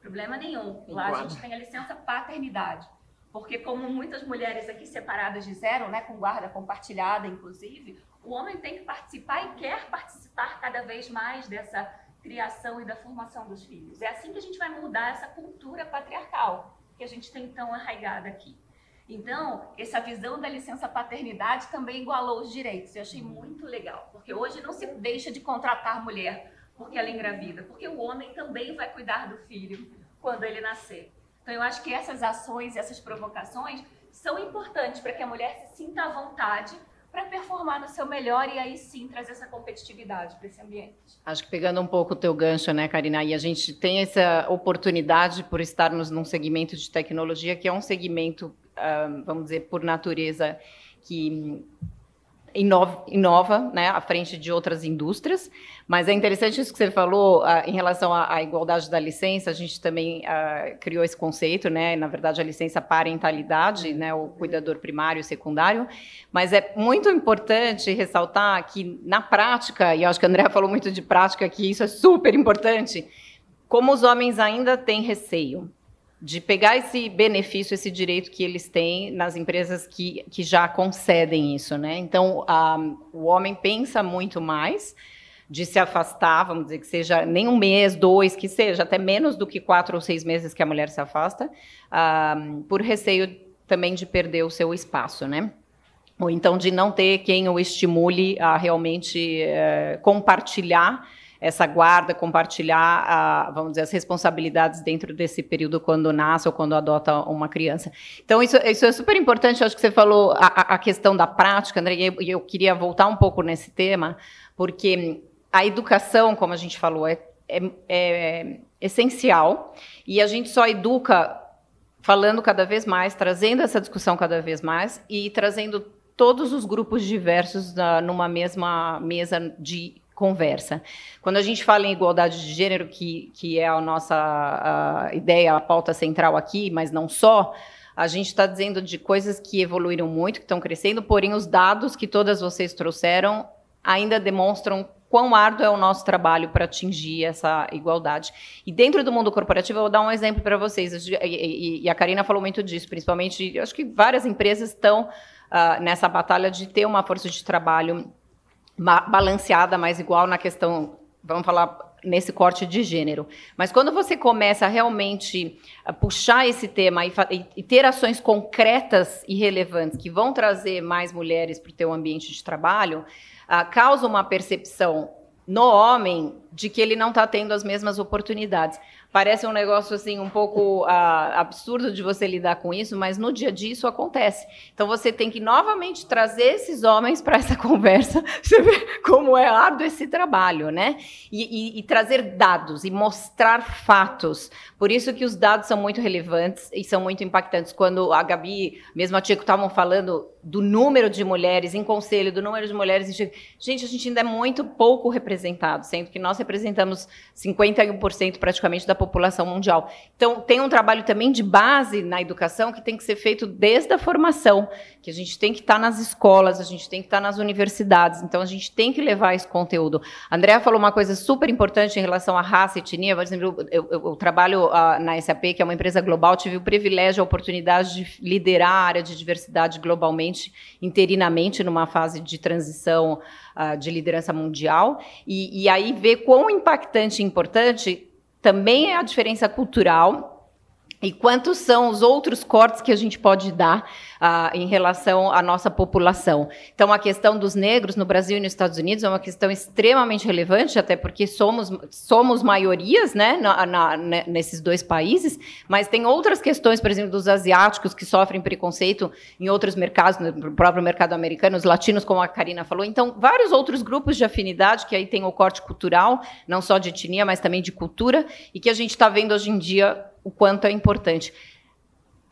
Problema nenhum. Lá a gente tem a licença paternidade. Porque como muitas mulheres aqui separadas disseram, né, com guarda compartilhada, inclusive, o homem tem que participar e quer participar cada vez mais dessa criação e da formação dos filhos. É assim que a gente vai mudar essa cultura patriarcal que a gente tem tão arraigada aqui. Então, essa visão da licença paternidade também igualou os direitos. Eu achei muito legal, porque hoje não se deixa de contratar mulher porque ela engravida, porque o homem também vai cuidar do filho quando ele nascer. Então, eu acho que essas ações, essas provocações são importantes para que a mulher se sinta à vontade para performar no seu melhor e aí sim trazer essa competitividade para esse ambiente. Acho que pegando um pouco o teu gancho, né, Karina, e a gente tem essa oportunidade por estarmos num segmento de tecnologia que é um segmento, vamos dizer, por natureza que inova, inova né, à frente de outras indústrias. Mas é interessante isso que você falou uh, em relação à, à, igualdade da licença. A gente também uh, criou esse conceito, né? Na verdade, a licença parentalidade, né? O cuidador primário e secundário. Mas é muito importante ressaltar que na prática, e acho que a Andrea falou muito de prática aqui, isso é super importante. Como os homens ainda têm receio de pegar esse benefício, esse direito que eles têm nas empresas que, que já concedem isso, né? Então, a, o homem pensa muito mais de se afastar, vamos dizer que seja nem um mês, dois, que seja até menos do que quatro ou seis meses que a mulher se afasta, por receio também de perder o seu espaço, né? Ou então de não ter quem o estimule a realmente é, compartilhar essa guarda, compartilhar, a, vamos dizer, as responsabilidades dentro desse período quando nasce ou quando adota uma criança. Então, isso, isso é super importante, acho que você falou a, a questão da prática, André, e eu, eu queria voltar um pouco nesse tema, porque a educação, como a gente falou, é, é, é essencial e a gente só educa falando cada vez mais, trazendo essa discussão cada vez mais e trazendo todos os grupos diversos na, numa mesma mesa de conversa. Quando a gente fala em igualdade de gênero, que, que é a nossa a ideia, a pauta central aqui, mas não só, a gente está dizendo de coisas que evoluíram muito, que estão crescendo, porém os dados que todas vocês trouxeram ainda demonstram quão árduo é o nosso trabalho para atingir essa igualdade. E dentro do mundo corporativo, eu vou dar um exemplo para vocês, e, a Karina falou muito disso, principalmente, acho que várias empresas estão uh, nessa batalha de ter uma força de trabalho balanceada, mais igual na questão, vamos falar nesse corte de gênero. Mas quando você começa realmente a puxar esse tema e, e, ter ações concretas e relevantes que vão trazer mais mulheres para o teu ambiente de trabalho, uh, causa uma percepção no homem de que ele não está tendo as mesmas oportunidades. Parece um negócio assim um pouco uh, absurdo de você lidar com isso, mas no dia a dia isso acontece. Então você tem que novamente trazer esses homens para essa conversa, você vê como é árduo esse trabalho, né? E, e, e, trazer dados e mostrar fatos. Por isso que os dados são muito relevantes e são muito impactantes. Quando a Gabi, mesmo a Tico, estavam falando do número de mulheres em conselho, do número de mulheres. Gente, a gente ainda é muito pouco representado, sendo que nós representamos 51% praticamente da população população mundial. Então, tem um trabalho também de base na educação que tem que ser feito desde a formação, que a gente tem que estar nas escolas, a gente tem que estar nas universidades. Então, a gente tem que levar esse conteúdo. A Andrea falou uma coisa super importante em relação à raça e etnia. Por exemplo, eu, eu, eu trabalho uh, na SAP, que é uma empresa global, tive o privilégio, a oportunidade de liderar a área de diversidade globalmente, interinamente, numa fase de transição uh, de liderança mundial. E, e aí ver quão impactante e importante também é a diferença cultural e quantos são os outros cortes que a gente pode dar ah, em relação à nossa população? Então, a questão dos negros no Brasil e nos Estados Unidos é uma questão extremamente relevante, até porque somos, somos maiorias né, na, na, nesses dois países, mas tem outras questões, por exemplo, dos asiáticos que sofrem preconceito em outros mercados, no próprio mercado americano, os latinos, como a Karina falou. Então, vários outros grupos de afinidade, que aí tem o corte cultural, não só de etnia, mas também de cultura, e que a gente está vendo hoje em dia o quanto é importante.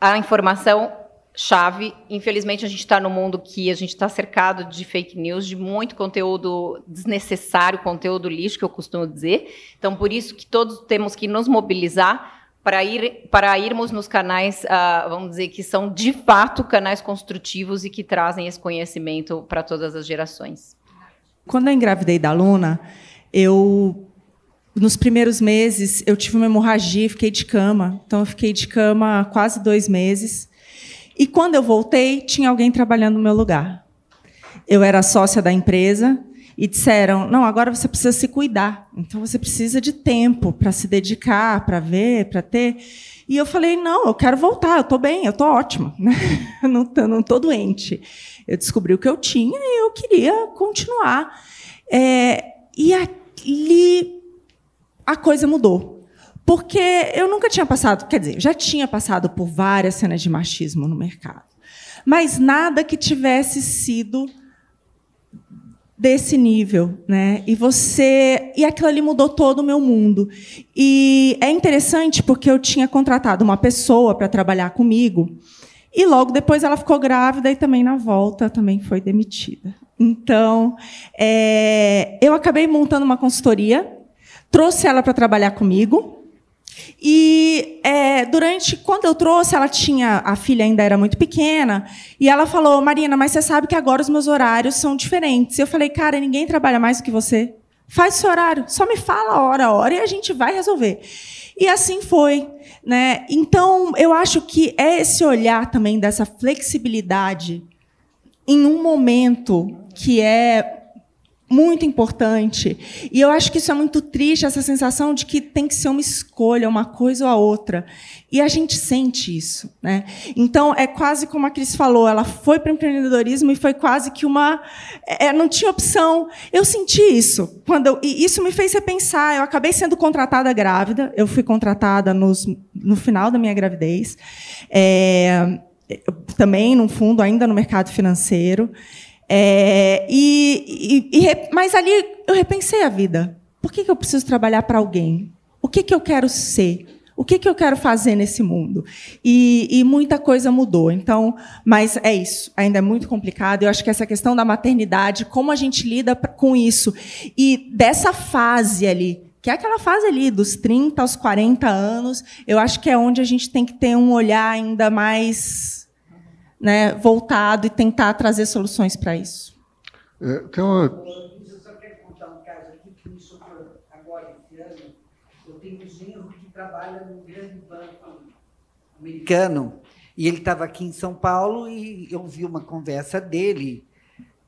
A informação chave. Infelizmente, a gente está no mundo que a gente está cercado de fake news, de muito conteúdo desnecessário, conteúdo lixo, que eu costumo dizer. Então, por isso que todos temos que nos mobilizar para, ir, para irmos nos canais, uh, vamos dizer, que são de fato canais construtivos e que trazem esse conhecimento para todas as gerações. Quando eu engravidei da Luna, eu nos primeiros meses, eu tive uma hemorragia, fiquei de cama. Então, eu fiquei de cama quase dois meses. E quando eu voltei, tinha alguém trabalhando no meu lugar. Eu era sócia da empresa e disseram: não, agora você precisa se cuidar. Então, você precisa de tempo para se dedicar, para ver, para ter. E eu falei: não, eu quero voltar, eu estou bem, eu estou ótima, não estou doente. Eu descobri o que eu tinha e eu queria continuar. É, e ali a coisa mudou. Porque eu nunca tinha passado, quer dizer, já tinha passado por várias cenas de machismo no mercado, mas nada que tivesse sido desse nível, né? E você e aquilo ali mudou todo o meu mundo. E é interessante porque eu tinha contratado uma pessoa para trabalhar comigo e logo depois ela ficou grávida e também na volta também foi demitida. Então, é, eu acabei montando uma consultoria trouxe ela para trabalhar comigo. E é, durante quando eu trouxe, ela tinha a filha ainda era muito pequena e ela falou, Marina, mas você sabe que agora os meus horários são diferentes. Eu falei, cara, ninguém trabalha mais do que você. Faz seu horário, só me fala a hora, a hora e a gente vai resolver. E assim foi, né? Então eu acho que é esse olhar também dessa flexibilidade em um momento que é muito importante. E eu acho que isso é muito triste, essa sensação de que tem que ser uma escolha, uma coisa ou a outra. E a gente sente isso. Né? Então, é quase como a Cris falou, ela foi para o empreendedorismo e foi quase que uma... É, não tinha opção. Eu senti isso. quando eu, E isso me fez repensar. Eu acabei sendo contratada grávida. Eu fui contratada nos, no final da minha gravidez. É, também, no fundo, ainda no mercado financeiro. É, e, e, e, mas ali eu repensei a vida. Por que, que eu preciso trabalhar para alguém? O que, que eu quero ser? O que, que eu quero fazer nesse mundo? E, e, muita coisa mudou. Então, mas é isso. Ainda é muito complicado. Eu acho que essa questão da maternidade, como a gente lida com isso e dessa fase ali, que é aquela fase ali dos 30 aos 40 anos, eu acho que é onde a gente tem que ter um olhar ainda mais né, voltado e tentar trazer soluções para isso. É, tem uma... Eu só quero contar um caso aqui que me socorreu agora esse ano. Eu tenho um genro que trabalha num grande banco americano e ele estava aqui em São Paulo e eu vi uma conversa dele.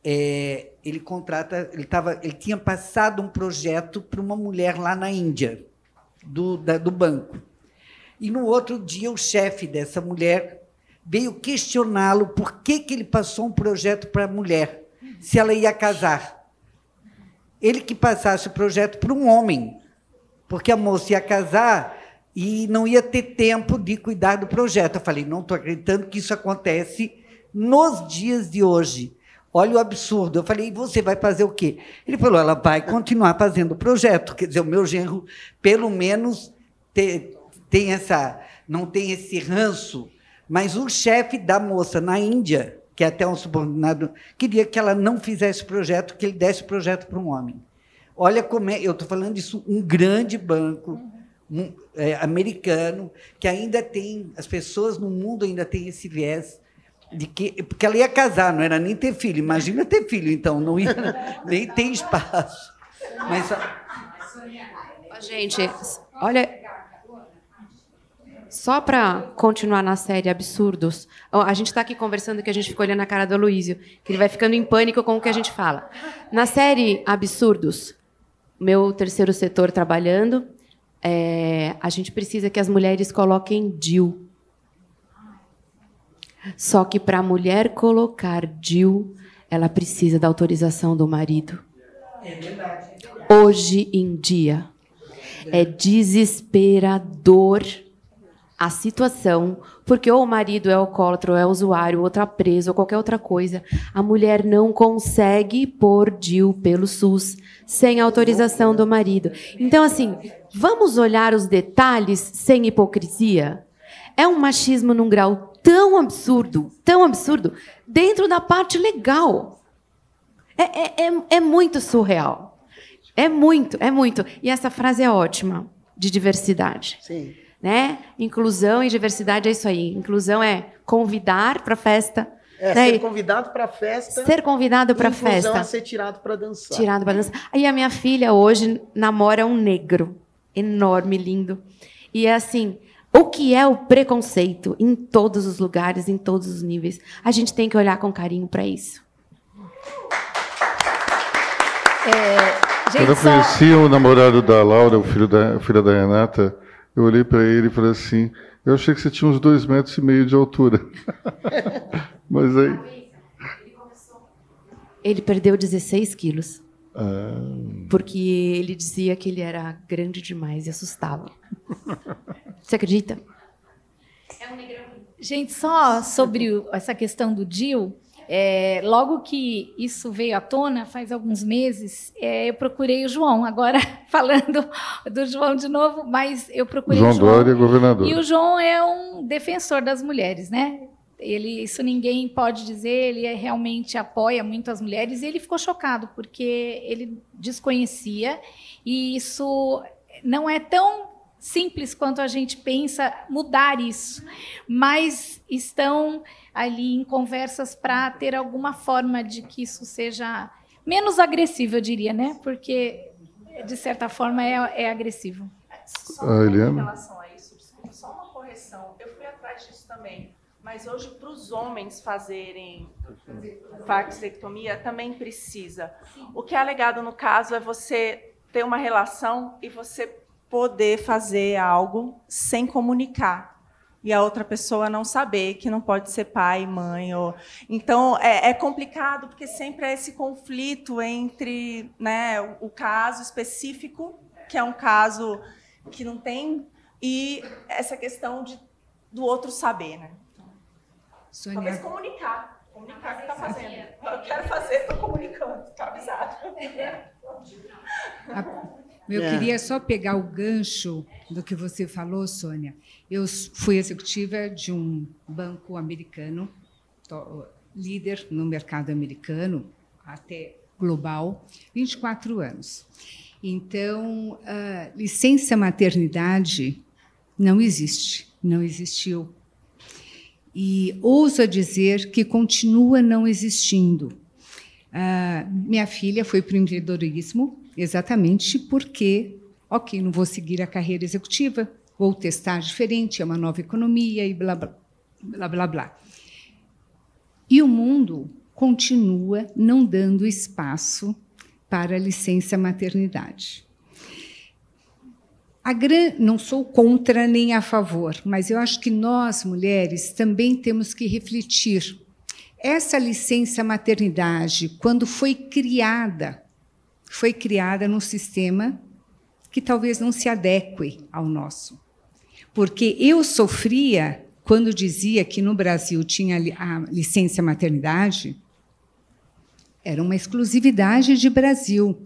É, ele contrata, ele tava, ele tinha passado um projeto para uma mulher lá na Índia do, da, do banco. E no outro dia o chefe dessa mulher veio questioná-lo por que, que ele passou um projeto para a mulher, se ela ia casar. Ele que passasse o projeto para um homem, porque a moça ia casar e não ia ter tempo de cuidar do projeto. Eu falei, não estou acreditando que isso acontece nos dias de hoje. Olha o absurdo. Eu falei, e você vai fazer o quê? Ele falou, ela vai continuar fazendo o projeto. Quer dizer, o meu genro, pelo menos, te, tem essa, não tem esse ranço mas o chefe da moça na Índia, que é até um subordinado, queria que ela não fizesse projeto, que ele desse projeto para um homem. Olha como é, eu estou falando disso, um grande banco, é, americano, que ainda tem, as pessoas no mundo ainda têm esse viés de que porque ela ia casar, não era nem ter filho. Imagina ter filho, então não ia nem ter espaço. Mas gente, olha, só para continuar na série absurdos, a gente está aqui conversando que a gente ficou olhando a cara do Aloysio, que ele vai ficando em pânico com o que a gente fala. Na série absurdos, meu terceiro setor trabalhando, é, a gente precisa que as mulheres coloquem DIL só que para a mulher colocar DIL, ela precisa da autorização do marido. É verdade. Hoje em dia, é desesperador a situação, porque ou o marido é alcoólatra, ou é usuário, ou está preso, ou qualquer outra coisa. A mulher não consegue pôr DIL pelo SUS sem autorização do marido. Então, assim, vamos olhar os detalhes sem hipocrisia? É um machismo num grau tão absurdo, tão absurdo, dentro da parte legal. É, é, é, é muito surreal. É muito, é muito. E essa frase é ótima, de diversidade. Sim. Né? Inclusão e diversidade é isso aí. Inclusão é convidar para a festa. É, né? ser convidado para a festa. Ser convidado para a festa. Inclusão é ser tirado para dançar. Tirado para dançar. Aí a minha filha hoje namora um negro. Enorme, lindo. E é assim, o que é o preconceito em todos os lugares, em todos os níveis. A gente tem que olhar com carinho para isso. É, gente, Quando eu conheci só... o namorado da Laura, o filho da, filha da Renata, eu olhei para ele e falei assim: eu achei que você tinha uns dois metros e meio de altura. Mas aí. Ele perdeu 16 quilos. Ah. Porque ele dizia que ele era grande demais e assustava. Você acredita? É um negrão. Gente, só sobre essa questão do DIL, é, logo que isso veio à tona, faz alguns meses, é, eu procurei o João, agora falando do João de novo, mas eu procurei João o João. Dória, governador. E o João é um defensor das mulheres, né? Ele, isso ninguém pode dizer, ele é, realmente apoia muito as mulheres e ele ficou chocado porque ele desconhecia e isso não é tão simples quanto a gente pensa mudar isso, mas estão ali em conversas para ter alguma forma de que isso seja menos agressivo, eu diria, né? Porque de certa forma é, é agressivo. Só ah, Eliana? em relação a isso, só uma correção. Eu fui atrás disso também. Mas hoje, para os homens fazerem faxectomia, também precisa. O que é alegado no caso é você ter uma relação e você poder fazer algo sem comunicar e a outra pessoa não saber que não pode ser pai, mãe. Ou... Então, é, é complicado, porque sempre é esse conflito entre né, o, o, caso específico, que é um caso que não tem, e essa questão de, do outro saber. Né? Sônia... Talvez comunicar. Comunicar o que está fazendo. Eu quero fazer, estou comunicando. Está avisado. Eu é. queria só pegar o gancho do que você falou, Sônia. Eu fui executiva de um banco americano, líder no mercado americano, até global, 24 anos. Então, licença maternidade não existe, não existiu e ouso dizer que continua não existindo. Uh, minha filha foi para o empreendedorismo exatamente porque, ok, não vou seguir a carreira executiva, vou testar diferente, é uma nova economia e blá, blá, blá, blá, blá. E o mundo continua não dando espaço para a licença maternidade. Gran... Não sou contra nem a favor, mas eu acho que nós, mulheres, também temos que refletir. Essa licença maternidade, quando foi criada, foi criada num sistema que talvez não se adeque ao nosso. Porque eu sofria quando dizia que no Brasil tinha a licença maternidade, era uma exclusividade de Brasil.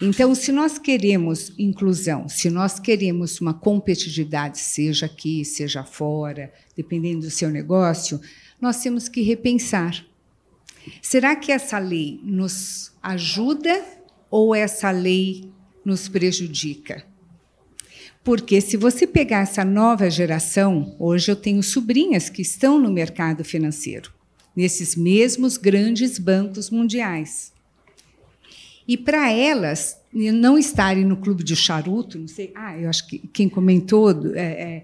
Então, se nós queremos inclusão, se nós queremos uma competitividade, seja aqui, seja fora, dependendo do seu negócio, nós temos que repensar. Será que essa lei nos ajuda ou essa lei nos prejudica? Porque se você pegar essa nova geração, hoje eu tenho sobrinhas que estão no mercado financeiro, nesses mesmos grandes bancos mundiais. E para elas não estarem no clube de charuto, não sei, ah, eu acho que quem comentou, é, é,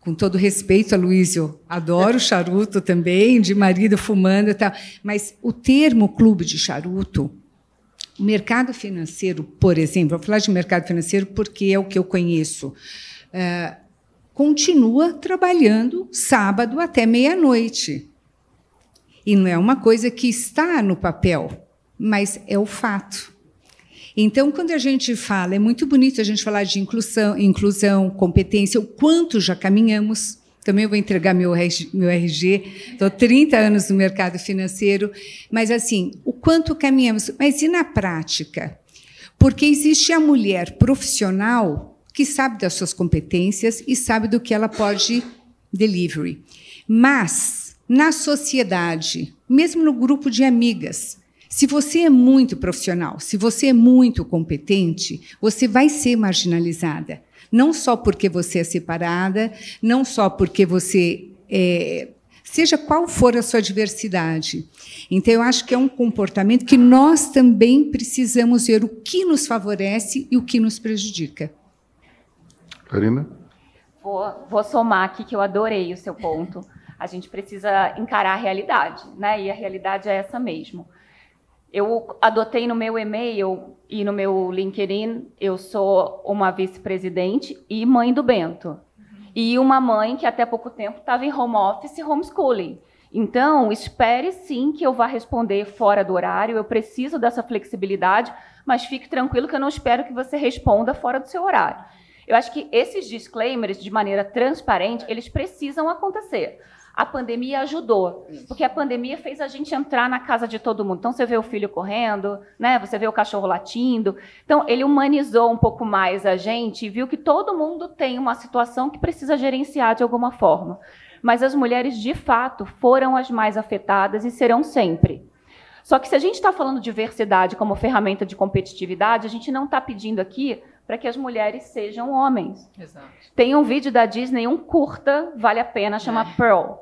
com todo respeito a Luísio, adoro charuto também, de marido fumando e tal, mas o termo clube de charuto, o mercado financeiro, por exemplo, vou falar de mercado financeiro porque é o que eu conheço, é, continua trabalhando sábado até meia-noite. E não é uma coisa que está no papel, mas é o fato. Então, quando a gente fala, é muito bonito a gente falar de inclusão, inclusão competência, o quanto já caminhamos. Também vou entregar meu, RG, estou 30 anos no mercado financeiro, mas assim, o quanto caminhamos. Mas e na prática? Porque existe a mulher profissional que sabe das suas competências e sabe do que ela pode delivery. Mas, na sociedade, mesmo no grupo de amigas, se você é muito profissional, se você é muito competente, você vai ser marginalizada. Não só porque você é separada, não só porque você é, seja qual for a sua diversidade. Então, eu acho que é um comportamento que nós também precisamos ver o que nos favorece e o que nos prejudica. Karina? Vou, vou somar aqui que eu adorei o seu ponto. A gente precisa encarar a realidade, né? E a realidade é essa mesmo. Eu adotei no meu e-mail e no meu LinkedIn, eu sou uma vice-presidente e mãe do Bento. E uma mãe que até pouco tempo estava em home office e homeschooling. Então, espere sim que eu vá responder fora do horário, eu preciso dessa flexibilidade, mas fique tranquilo que eu não espero que você responda fora do seu horário. Eu acho que esses disclaimers, de maneira transparente, eles precisam acontecer a pandemia ajudou, porque a pandemia fez a gente entrar na casa de todo mundo. Então você vê o filho correndo, né? Você vê o cachorro latindo. Então ele humanizou um pouco mais a gente e viu que todo mundo tem uma situação que precisa gerenciar de alguma forma. Mas as mulheres de fato foram as mais afetadas e serão sempre. Só que se a gente está falando de diversidade como ferramenta de competitividade, a gente não está pedindo aqui para que as mulheres sejam homens. Exato. Tem um vídeo da Disney, um curta, vale a pena, chama é. Pearl,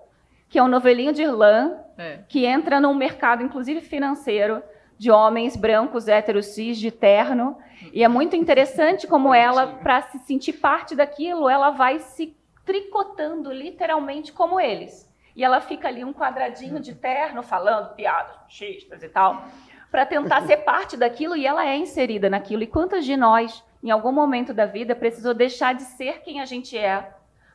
que é um novelinho de irlã, é. que entra num mercado, inclusive financeiro, de homens brancos, héteros, cis, de terno. E é muito interessante como ela, para se sentir parte daquilo, ela vai se tricotando literalmente como eles. E ela fica ali um quadradinho de terno, falando piadas machistas e tal, para tentar ser parte daquilo e ela é inserida naquilo. E quantas de nós em algum momento da vida, precisou deixar de ser quem a gente é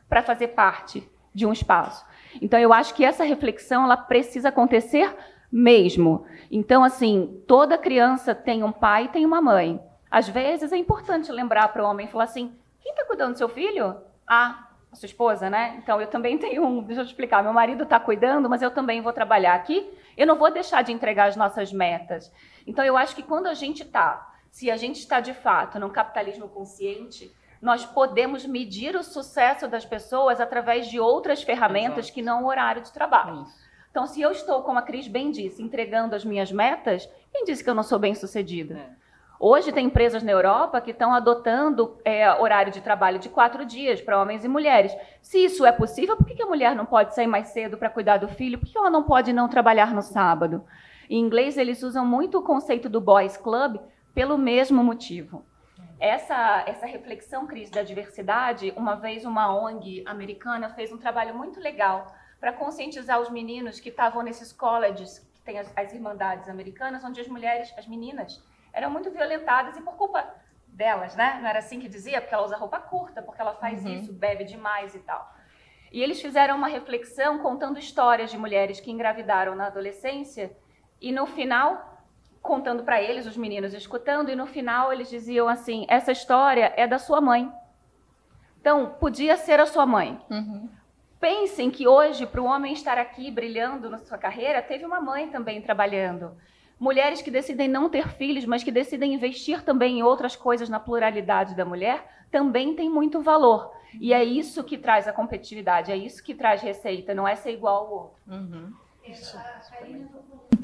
para fazer parte de um espaço. Então, eu acho que essa reflexão ela precisa acontecer mesmo. Então, assim, toda criança tem um pai e tem uma mãe. Às vezes é importante lembrar para o homem falar assim: quem está cuidando do seu filho? Ah, a sua esposa, né? Então eu também tenho um. Deixa eu te explicar: meu marido está cuidando, mas eu também vou trabalhar aqui. Eu não vou deixar de entregar as nossas metas. Então eu acho que quando a gente está se a gente está de fato num capitalismo consciente, nós podemos medir o sucesso das pessoas através de outras ferramentas Exato. que não o horário de trabalho. Isso. Então, se eu estou, como a Cris bem disse, entregando as minhas metas, quem disse que eu não sou bem sucedida? É. Hoje tem empresas na Europa que estão adotando é, horário de trabalho de quatro dias para homens e mulheres. Se isso é possível, por que a mulher não pode sair mais cedo para cuidar do filho? Por que ela não pode não trabalhar no sábado? Em inglês, eles usam muito o conceito do boys club, pelo mesmo motivo. Essa, essa reflexão, Cris, da diversidade, uma vez uma ONG americana fez um trabalho muito legal para conscientizar os meninos que estavam nesses colleges, que tem as, as irmandades americanas, onde as mulheres, as meninas, eram muito violentadas e por culpa delas, né? Não era assim que dizia, porque ela usa roupa curta, porque ela faz uhum. isso, bebe demais e tal. E eles fizeram uma reflexão contando histórias de mulheres que engravidaram na adolescência e no final contando para eles, os meninos escutando, e no final eles diziam assim: essa história é da sua mãe. Então, podia ser a sua mãe. Uhum. Pensem que hoje, para o homem estar aqui brilhando na sua carreira, teve uma mãe também trabalhando. Mulheres que decidem não ter filhos, mas que decidem investir também em outras coisas na pluralidade da mulher, também tem muito valor. E é isso que traz a competitividade, é isso que traz receita, não é ser igual ao outro. Uhum. Isso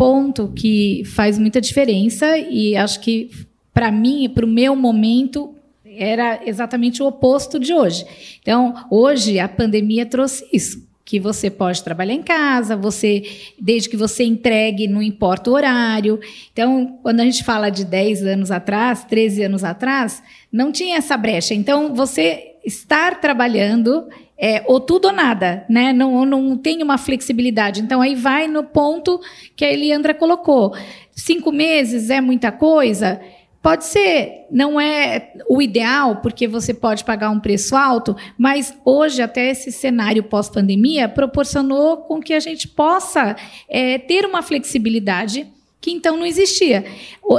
ponto que faz muita diferença e acho que para mim, para o meu momento, era exatamente o oposto de hoje. Então, hoje a pandemia trouxe isso que você pode trabalhar em casa, você desde que você entregue, não importa o horário. Então, quando a gente fala de 10 anos atrás, 13 anos atrás, não tinha essa brecha. Então, você estar trabalhando é ou tudo ou nada, né? Não, não tem uma flexibilidade. Então, aí vai no ponto que a Eliandra colocou. Cinco meses é muita coisa? Pode ser, não é o ideal, porque você pode pagar um preço alto, mas hoje, até esse cenário pós-pandemia, proporcionou com que a gente possa é, ter uma flexibilidade que então não existia.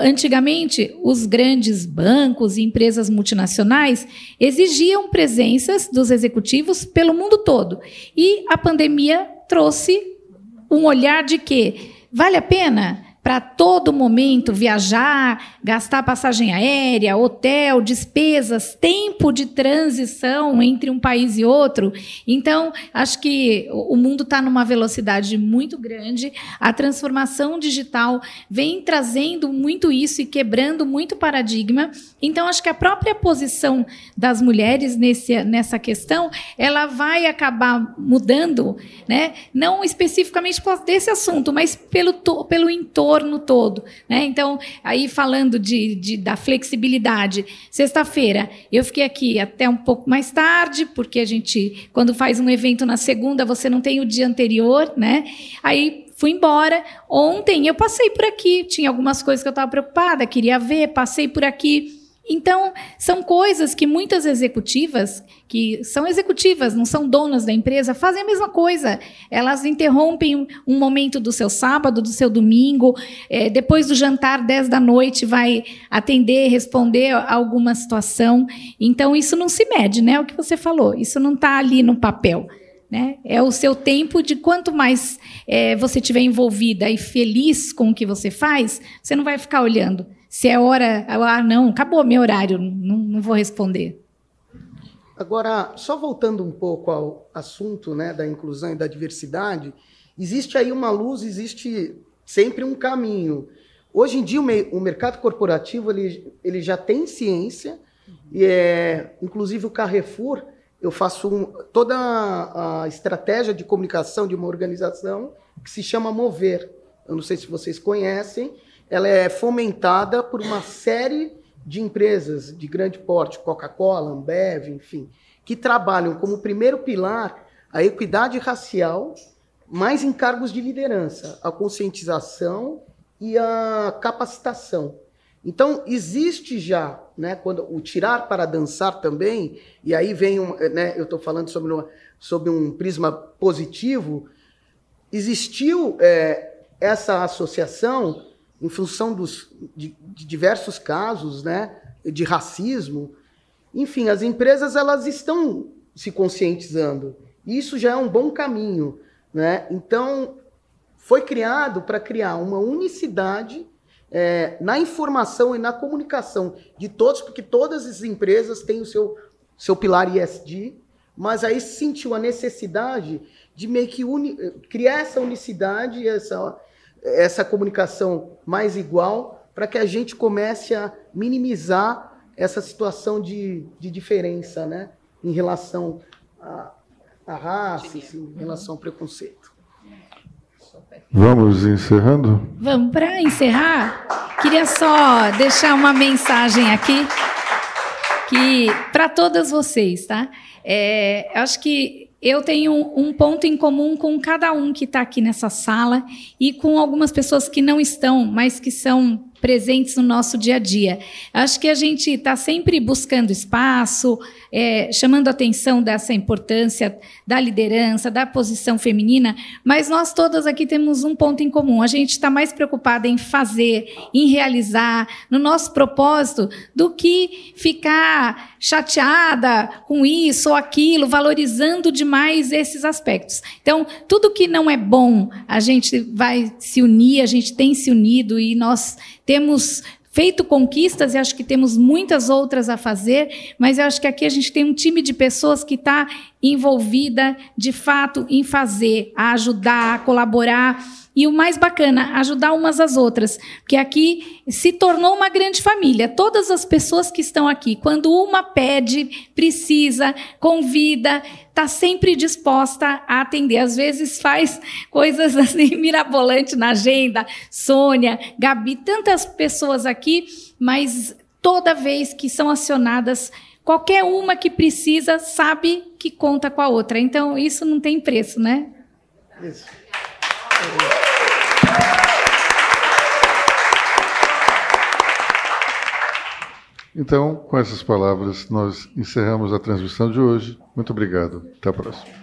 Antigamente, os grandes bancos e empresas multinacionais exigiam presenças dos executivos pelo mundo todo. E a pandemia trouxe um olhar de que vale a pena para todo momento viajar, gastar passagem aérea, hotel, despesas, tempo de transição entre um país e outro. Então, acho que o mundo está numa velocidade muito grande. A transformação digital vem trazendo muito isso e quebrando muito paradigma. Então, acho que a própria posição das mulheres nesse, nessa questão, ela vai acabar mudando, né? não especificamente desse assunto, mas pelo, pelo entorno entorno todo. Né? Então, aí falando de, de da flexibilidade, sexta-feira eu fiquei aqui até um pouco mais tarde, porque a gente, quando faz um evento na segunda, você não tem o dia anterior, né? Aí fui embora. Ontem eu passei por aqui, tinha algumas coisas que eu estava preocupada, queria ver, passei por aqui. Então, são coisas que muitas executivas, que são executivas, não são donas da empresa, fazem a mesma coisa. Elas interrompem um momento do seu sábado, do seu domingo, é, depois do jantar, 10 da noite, vai atender, responder alguma situação. Então, isso não se mede, né? O que você falou, isso não está ali no papel. Né? É o seu tempo de quanto mais é, você estiver envolvida e feliz com o que você faz, você não vai ficar olhando se é hora, ah, não, acabou meu horário, não, não vou responder. Agora, só voltando um pouco ao assunto né, da inclusão e da diversidade, existe aí uma luz, existe sempre um caminho. Hoje em dia, o, me, o mercado corporativo ele, ele já tem ciência, e é, inclusive o Carrefour, eu faço um, toda a, a estratégia de comunicação de uma organização que se chama Mover. Eu não sei se vocês conhecem, ela é fomentada por uma série de empresas de grande porte, Coca-Cola, Ambev, enfim, que trabalham como primeiro pilar a equidade racial, mais em cargos de liderança, a conscientização e a capacitação. Então, existe já, né, quando o tirar para dançar também, e aí vem, um, né, eu estou falando sobre, uma, sobre um prisma positivo, existiu é, essa associação em função dos, de, de diversos casos né, de racismo. Enfim, as empresas elas estão se conscientizando. Isso já é um bom caminho. Né? Então, foi criado para criar uma unicidade é, na informação e na comunicação de todos, porque todas as empresas têm o seu, seu pilar ISD, mas aí sentiu a necessidade de meio que uni, criar essa unicidade, essa, essa comunicação mais igual para que a gente comece a minimizar essa situação de, de diferença né, em relação à, à raça, assim, em relação ao preconceito. Vamos encerrando? Vamos, para encerrar, queria só deixar uma mensagem aqui que para todas vocês, tá? É, acho que eu tenho um ponto em comum com cada um que está aqui nessa sala e com algumas pessoas que não estão, mas que são presentes no nosso dia a dia. Acho que a gente está sempre buscando espaço, é, chamando a atenção dessa importância da liderança, da posição feminina, mas nós todas aqui temos um ponto em comum. A gente está mais preocupada em fazer, em realizar, no nosso propósito, do que ficar chateada com isso ou aquilo, valorizando demais esses aspectos. Então, tudo que não é bom, a gente vai se unir, a gente tem se unido e nós temos feito conquistas e acho que temos muitas outras a fazer, mas eu acho que aqui a gente tem um time de pessoas que está envolvida de fato em fazer, a ajudar, a colaborar. E o mais bacana, ajudar umas às outras. Porque aqui se tornou uma grande família. Todas as pessoas que estão aqui, quando uma pede, precisa, convida, está sempre disposta a atender. Às vezes faz coisas assim mirabolantes na agenda. Sônia, Gabi, tantas pessoas aqui, mas toda vez que são acionadas, qualquer uma que precisa sabe que conta com a outra. Então, isso não tem preço, né? Isso. Então, com essas palavras, nós encerramos a transmissão de hoje. Muito obrigado. Até a próxima.